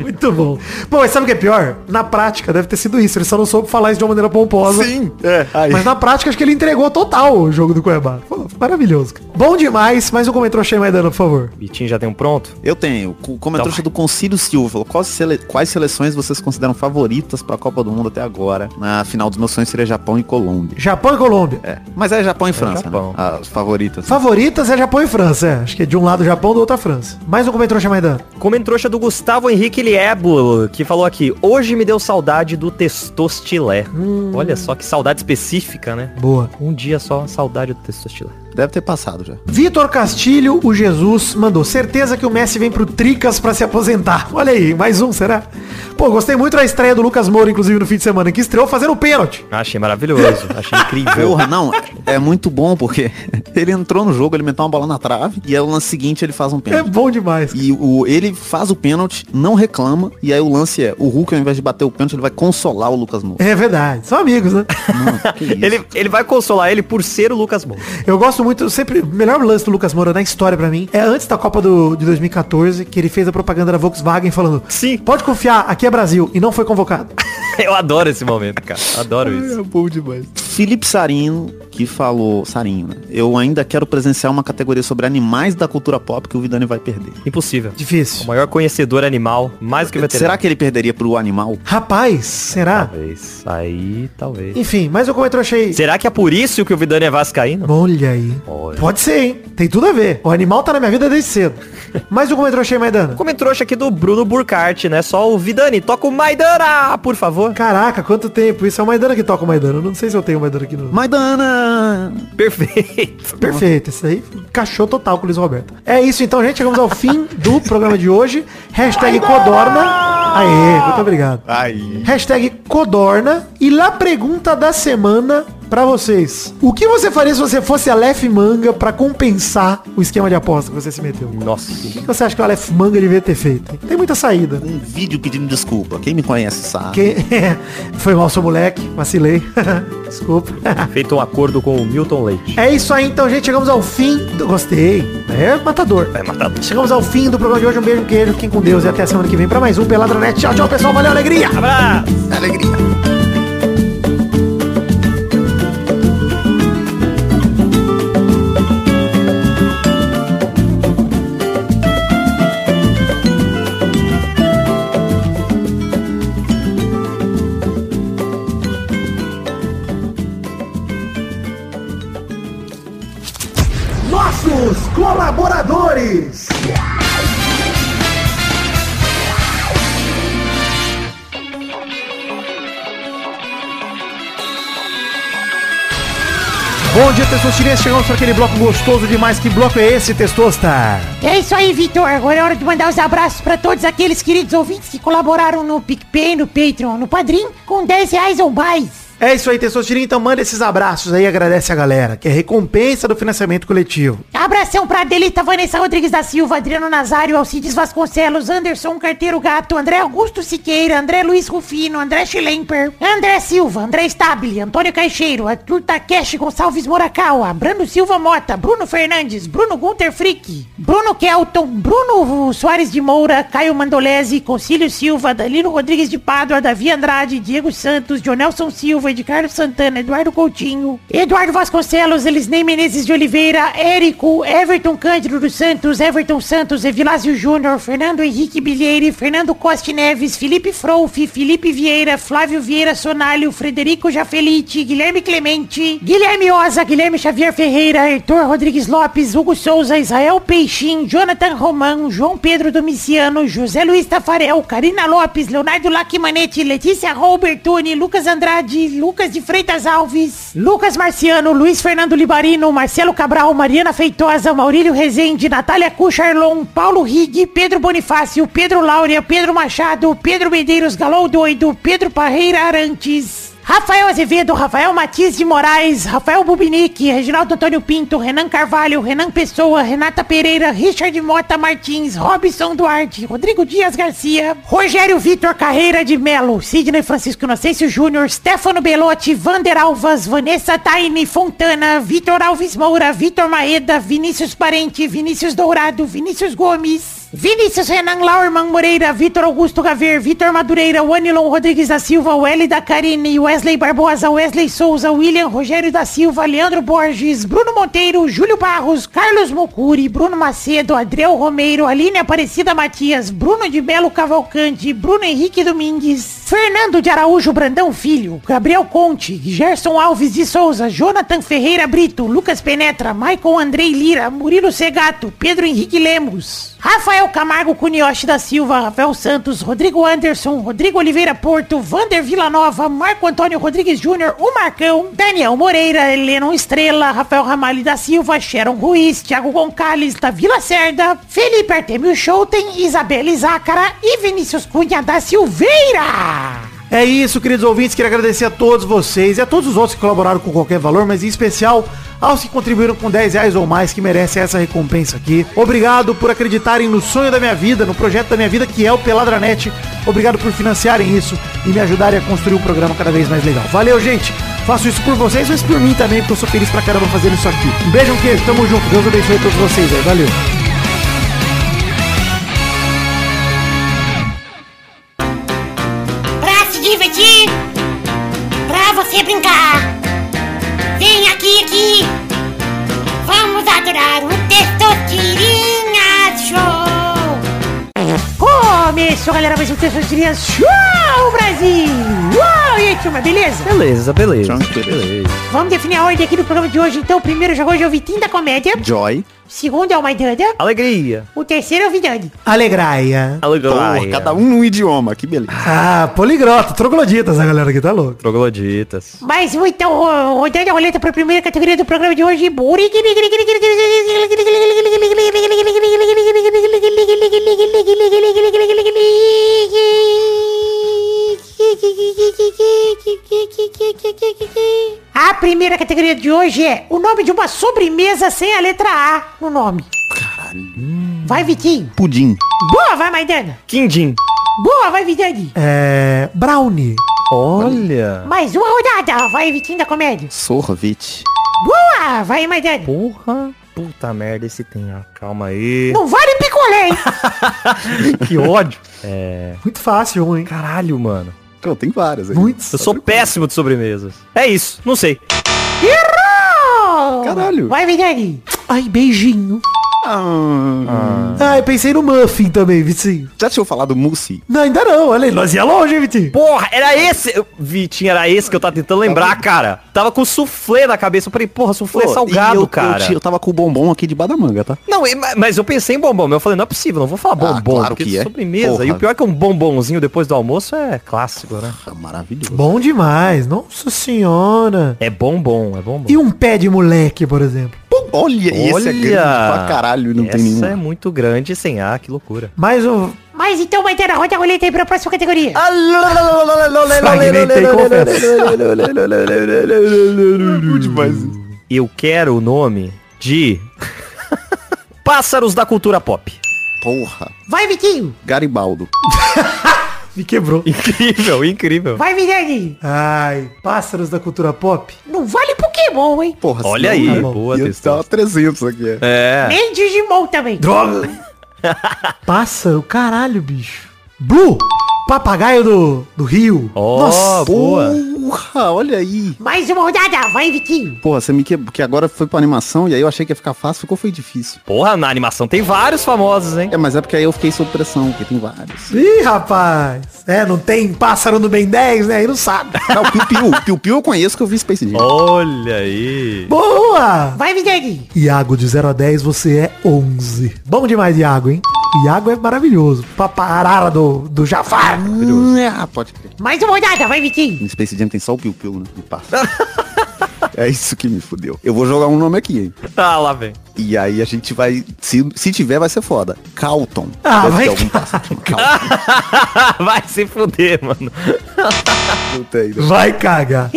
Muito bom. Bom, mas sabe o que é pior? Na prática deve ter sido isso. Ele só não soube falar isso de uma maneira pomposa. Sim, é. Aí. Mas na prática acho que ele entregou total o jogo do Cuiabá. Pô, maravilhoso. cara. Bom demais. Mais um comentário cheio mais dano, por favor. Bitinho já tem um pronto? Eu tenho. O comentário Então do Concílio Silva falou, quais, sele- quais seleções vocês consideram favoritas pra Copa do Mundo até agora? Na final dos meus sonhos seria Japão e Colômbia. Japão e Colômbia. É. Mas é Japão e França, Japão. né? As favoritas. Favoritas é Japão e França, é. Acho que é de um lado Japão, do outro a França. Mais um comentário dano. Comentrouxa do Gustavo Henrique Liebo, que falou aqui, hoje me deu saudade do testostilé. Olha só que saudade específica, né? Boa. Um dia só, saudade do testostilé. Deve ter passado já. Vitor Castilho, o Jesus, mandou certeza que o Messi vem pro Tricas pra se aposentar. Olha aí, mais um, será? Pô, gostei muito da estreia do Lucas Moura, inclusive, no fim de semana, que estreou fazendo pênalti. Achei maravilhoso, achei incrível. Porra, não, é muito bom porque [laughs] ele entrou no jogo, ele meteu uma bola na trave e aí o lance seguinte ele faz um É pênalti. bom demais. E o, ele faz o pênalti, não reclama, e aí o lance é, o Hulk ao invés de bater o pênalti, ele vai consolar o Lucas Moura. É verdade. São amigos, né? Isso. Ele, ele vai consolar ele por ser o Lucas Moura. Eu gosto gosto muito, sempre, o melhor lance do Lucas Moura na história pra mim é antes da Copa do, de 2014, que ele fez a propaganda da Volkswagen falando, Sim. pode confiar, aqui é Brasil, e não foi convocado. [laughs] Eu adoro esse momento, cara. Adoro isso. bom demais. Felipe Sarinho, que falou, Sarinho, né? Eu ainda quero presenciar uma categoria sobre animais da cultura pop que o Vidani vai perder. Impossível. O Difícil. maior conhecedor animal, mais do que veterinário. Será que ele perderia pro animal? Rapaz, será? Talvez. Aí, talvez. Enfim, mas o comentário achei... Será que é por isso que o Vidani é vascaíno? Olha aí. Olha. Pode ser, hein? Tem tudo a ver. O animal tá na minha vida desde cedo. [laughs] Mas o comentário achei, Maidana. Como trouxa aqui do Bruno Burkhardt, né? Só o Vidani, toca o Maidana, por favor. Caraca, quanto tempo. Isso é o Maidana que toca o Maidana. Eu não sei se eu tenho o Maidana aqui no... Maidana! Perfeito. Perfeito, isso aí cachou total com o Luiz Roberto. É isso então, gente. Chegamos ao fim do programa de hoje. Hashtag Codorna. Aê, muito obrigado. Aí. Hashtag Codorna. E lá pergunta da semana pra vocês. O que você faria se você fosse a Lef Manga pra compensar o esquema de aposta que você se meteu? Nossa. O que você acha que a Lef Manga devia ter feito? Tem muita saída. Um vídeo pedindo desculpa. Quem me conhece sabe. Quem... [laughs] Foi mal, seu moleque. Vacilei. [laughs] Desculpa. [laughs] Feito um acordo com o Milton Leite. É isso aí então, gente. Chegamos ao fim. Do... Gostei. É matador. É matado. Chegamos ao fim do programa de hoje. Um beijo, um queijo. Fiquem com Deus e até a semana que vem pra mais um Peladranet. Tchau, tchau, pessoal. Valeu, alegria. Abraço. Alegria. Dia, Testosterinhas. Chegamos para aquele bloco gostoso demais. Que bloco é esse, Testosta? É isso aí, Vitor. Agora é hora de mandar os abraços pra todos aqueles queridos ouvintes que colaboraram no PicPay, no Patreon, no Padrim, com 10 reais ou mais. É isso aí, Testosterinha. Então manda esses abraços aí agradece a galera, que é recompensa do financiamento coletivo. Abração pra Adelita Vanessa Rodrigues da Silva, Adriano Nazário, Alcides Vasconcelos, Anderson Carteiro Gato, André Augusto Siqueira, André Luiz Rufino, André Schlemper, André Silva, André Stabile, Antônio Caixeiro, Arthur Takeshi Gonçalves Morakawa, Bruno Silva Mota, Bruno Fernandes, Bruno Gunter Frick, Bruno Kelton, Bruno Soares de Moura, Caio Mandolese, Concílio Silva, Danilo Rodrigues de Pádua, Davi Andrade, Diego Santos, Jonelson Silva, de Carlos Santana, Eduardo Coutinho, Eduardo Vasconcelos, Elisnei Menezes de Oliveira, Érico, Everton Cândido dos Santos, Everton Santos, Evilásio Júnior, Fernando Henrique Bilheire, Fernando Costa Neves, Felipe Frouf, Felipe Vieira, Flávio Vieira Sonalho, Frederico Jafelite, Guilherme Clemente, Guilherme Oza, Guilherme Xavier Ferreira, Heitor Rodrigues Lopes, Hugo Souza, Israel Peixim, Jonathan Romão, João Pedro Domiciano, José Luiz Tafarel, Karina Lopes, Leonardo Lacimanetti, Letícia Robertoni, Lucas Andrade, Lucas de Freitas Alves, Lucas Marciano, Luiz Fernando Libarino, Marcelo Cabral, Mariana Feitosa, Maurílio Rezende, Natália Cucharlon, Paulo Rig, Pedro Bonifácio, Pedro Laura, Pedro Machado, Pedro Medeiros Galou Doido, Pedro Parreira Arantes, Rafael Azevedo, Rafael Matias de Moraes, Rafael Bubinique, Reginaldo Antônio Pinto, Renan Carvalho, Renan Pessoa, Renata Pereira, Richard Mota Martins, Robson Duarte, Rodrigo Dias Garcia, Rogério Vitor Carreira de Melo, Sidney Francisco Inocêncio Júnior, Stefano Belotti, Vander Alvas, Vanessa Taine Fontana, Vitor Alves Moura, Vitor Maeda, Vinícius Parente, Vinícius Dourado, Vinícius Gomes, Vinícius Renan Lauerman Moreira, Vitor Augusto Gaver, Vitor Madureira, Wanilon Rodrigues da Silva, Welly da Carine, Wesley Barbosa, Wesley Souza, William Rogério da Silva, Leandro Borges, Bruno Monteiro, Júlio Barros, Carlos Mocuri, Bruno Macedo, Adriel Romeiro, Aline Aparecida Matias, Bruno de Melo Cavalcante, Bruno Henrique Domingues, Fernando de Araújo Brandão Filho, Gabriel Conte, Gerson Alves de Souza, Jonathan Ferreira Brito, Lucas Penetra, Michael Andrei Lira, Murilo Segato, Pedro Henrique Lemos, Rafael Camargo Cunioche da Silva, Rafael Santos, Rodrigo Anderson, Rodrigo Oliveira Porto, Vander Villanova, Marco Antônio Rodrigues Júnior, o Marcão, Daniel Moreira, Heleno Estrela, Rafael Ramalho da Silva, Sharon Ruiz, Thiago Gonçalves da Vila Cerda, Felipe Artemio Schouten, Isabela Zácara e Vinícius Cunha da Silveira. É isso, queridos ouvintes. Queria agradecer a todos vocês e a todos os outros que colaboraram com qualquer valor, mas em especial aos que contribuíram com 10 reais ou mais, que merecem essa recompensa aqui. Obrigado por acreditarem no sonho da minha vida, no projeto da minha vida, que é o Peladranet. Obrigado por financiarem isso e me ajudarem a construir um programa cada vez mais legal. Valeu, gente! Faço isso por vocês, mas por mim também, porque eu sou feliz pra caramba fazendo isso aqui. Um beijo, um queijo, tamo junto. Deus abençoe todos vocês aí. Valeu! Começou, galera, mais um Testosterinha Show, Brasil! Uau, e beleza? Beleza, beleza. Tranquilo. Beleza. Vamos definir a ordem aqui do programa de hoje. Então, o primeiro jogo hoje é o Vitinho da Comédia. Joy. O segundo é o Maidana. Alegria. O terceiro é o Vidani. Alegraia. Porra, cada um num idioma, que beleza. Ah, poligrota, trogloditas a galera aqui, tá louco. Trogloditas. Mas então, ro- rodando a roleta para a primeira categoria do programa de hoje. A primeira categoria de hoje é o nome de uma sobremesa sem a letra A no nome. Caralho. Vai, Vitinho. Pudim. Boa, vai, Maidana. Quindim. Boa, vai, Vidani. É. Brownie. Olha. Mais uma rodada. Vai, Vitinho da Comédia. Sorvete. Boa, vai, Maidana. Porra. Puta merda, esse tem. ó. Calma aí. Não vale picolé, hein? [laughs] que ódio. É. Muito fácil, hein? Caralho, mano. Pô, tem várias aí. Muitos. Eu sou péssimo de sobremesas. É isso, não sei. Errou! Caralho. Vai, Vidani. Ai, beijinho. Ah, Ah, eu pensei no muffin também, Vitinho. Já tinha falado mousse? Não, ainda não. Olha aí, nós ia longe, hein, Vitinho. Porra, era esse. Vitinho, era esse que eu tava tentando lembrar, cara. Tava com soufflé na cabeça. Eu falei, porra, soufflé Pô, salgado, eu, cara. Eu, eu tava com o bombom aqui debaixo da manga, tá? Não, ma- mas eu pensei em bombom. mas Eu falei, não é possível, não vou falar Ah, bombom. claro porque que é. sobremesa. Porra. E o pior é que um bombonzinho depois do almoço é clássico, né? Ah, maravilhoso. Bom demais. Nossa senhora. É bombom, é bombom. E um pé de moleque, por exemplo. Olha, esse é grande pra caralho e não Essa tem nenhum. é muito grande sem A, que loucura. Mais um. Mas então, Maidana, roda a roleta aí pra próxima categoria. Fragmentei, confesso. Eu quero o nome de Pássaros da Cultura Pop. Porra. Vai, Vitinho. Garibaldo. Me quebrou. Incrível, incrível. Vai, Vidani. Ai, pássaros da cultura pop. Não vale Pokémon, hein? Porra, Olha aí, bom. boa dar 300 aqui. é. É. Nem Digimon também. Droga. [laughs] Pássaro, caralho, bicho. Blue. Papagaio do, do rio. Ó, boa. Porra, olha aí. Mais uma rodada. Vai, Vitinho. Porra, você me quebrou, porque agora foi pra animação e aí eu achei que ia ficar fácil, ficou foi difícil. Porra, na animação tem vários famosos, hein? É, mas é porque aí eu fiquei sob pressão, porque tem vários. Ih, rapaz. É, não tem pássaro no Ben 10, né? Aí não sabe. [laughs] Não, Piu Piu, Piu Piu eu conheço que eu vi Space Jam. Olha aí. Boa! Vai, Vidani. Iago, de 0 a 10, você é 11. Bom demais, Iago, hein? Iago é maravilhoso. Paparara do, do Jafar. Hum, Ah, pode crer. Mais uma rodada. Vai, Vitinho. No Space Jam tem só o Piu Piu, né? E passa. [laughs] é isso que me fudeu. Eu vou jogar um nome aqui, hein? Ah, lá vem. E aí a gente vai. Se, se tiver, vai ser foda. Calton. Ah, Deve vai ter algum [laughs] pássaro. Calton. Vai se fuder, mano. Eu tenho. Vai cagar.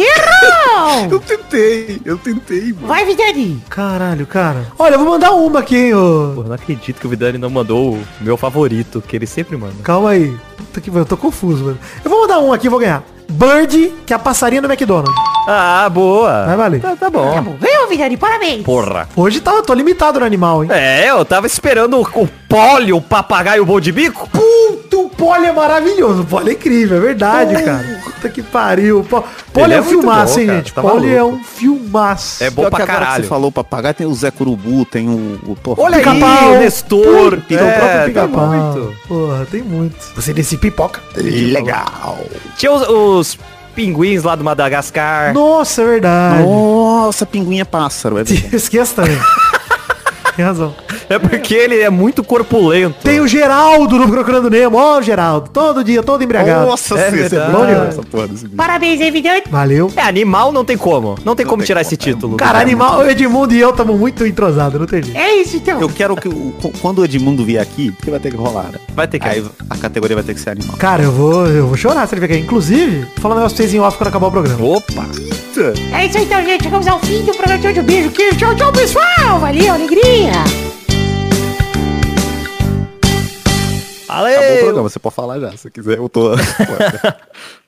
Errou! Eu tentei, eu tentei, mano. Vai, Vidani. Caralho, cara. Olha, eu vou mandar uma aqui, hein, ô. Porra, não acredito que o Vidani não mandou o meu favorito, que ele sempre manda. Calma aí. Puta que eu tô confuso, mano. Eu vou mandar um aqui, vou ganhar. Bird, que é a passarinha do McDonald's. Ah, boa. Vai valer. Tá, tá Tá bom. bom. Ganhou, Vidani. Parabéns. Porra. Hoje tá, tô limitado no animal, hein? É, eu tava esperando o, o Polly, o papagaio bom de bico. Puta, o Poli é maravilhoso. O Poli é incrível, é verdade, cara. Puta que pariu. O Po- Poli Ele é é um filmaço, bom, hein, cara, gente? tá Poli é um filmaço. É bom Pior pra que agora que caralho. você falou papagaio, tem o Zé Curubu, tem o... o porra, Olha aí, Pica-pau. o Nestor. Tem o É, próprio tem pica-pau. muito. Porra, tem muito. Você desse pipoca. Legal. Tinha os, os pinguins lá do Madagascar. Nossa, é verdade. Nossa, pinguinha pássaro. É. [laughs] Esqueça também. Tem razão. É porque ele é muito corpulento. Tem o Geraldo no Procurando Nemo. Ó, o Geraldo. Todo dia, todo embriagado. Nossa, É esse verdade. bom demais, essa porra desse vídeo. Parabéns, evidente. Valeu. É, animal não tem como. Não tem como tem tirar como, esse é. título. Cara, animal, o Edmundo e eu estamos muito entrosados, não tem jeito. É isso, então. Eu quero que o, quando o Edmundo vier aqui, porque vai ter que rolar, né? Vai ter que. Aí a categoria vai ter que ser animal. Cara, eu vou, eu vou chorar se ele vier aqui. Inclusive, vou falar um negócio pra vocês em off quando acabar o programa. Opa! É isso aí, então, gente. Chegamos ao fim do programa de hoje. Um beijo. queijo. Tchau, tchau, pessoal. Valeu, alegria. Acabou o Valeu! programa, você pode falar já, se quiser. Eu tô. [laughs]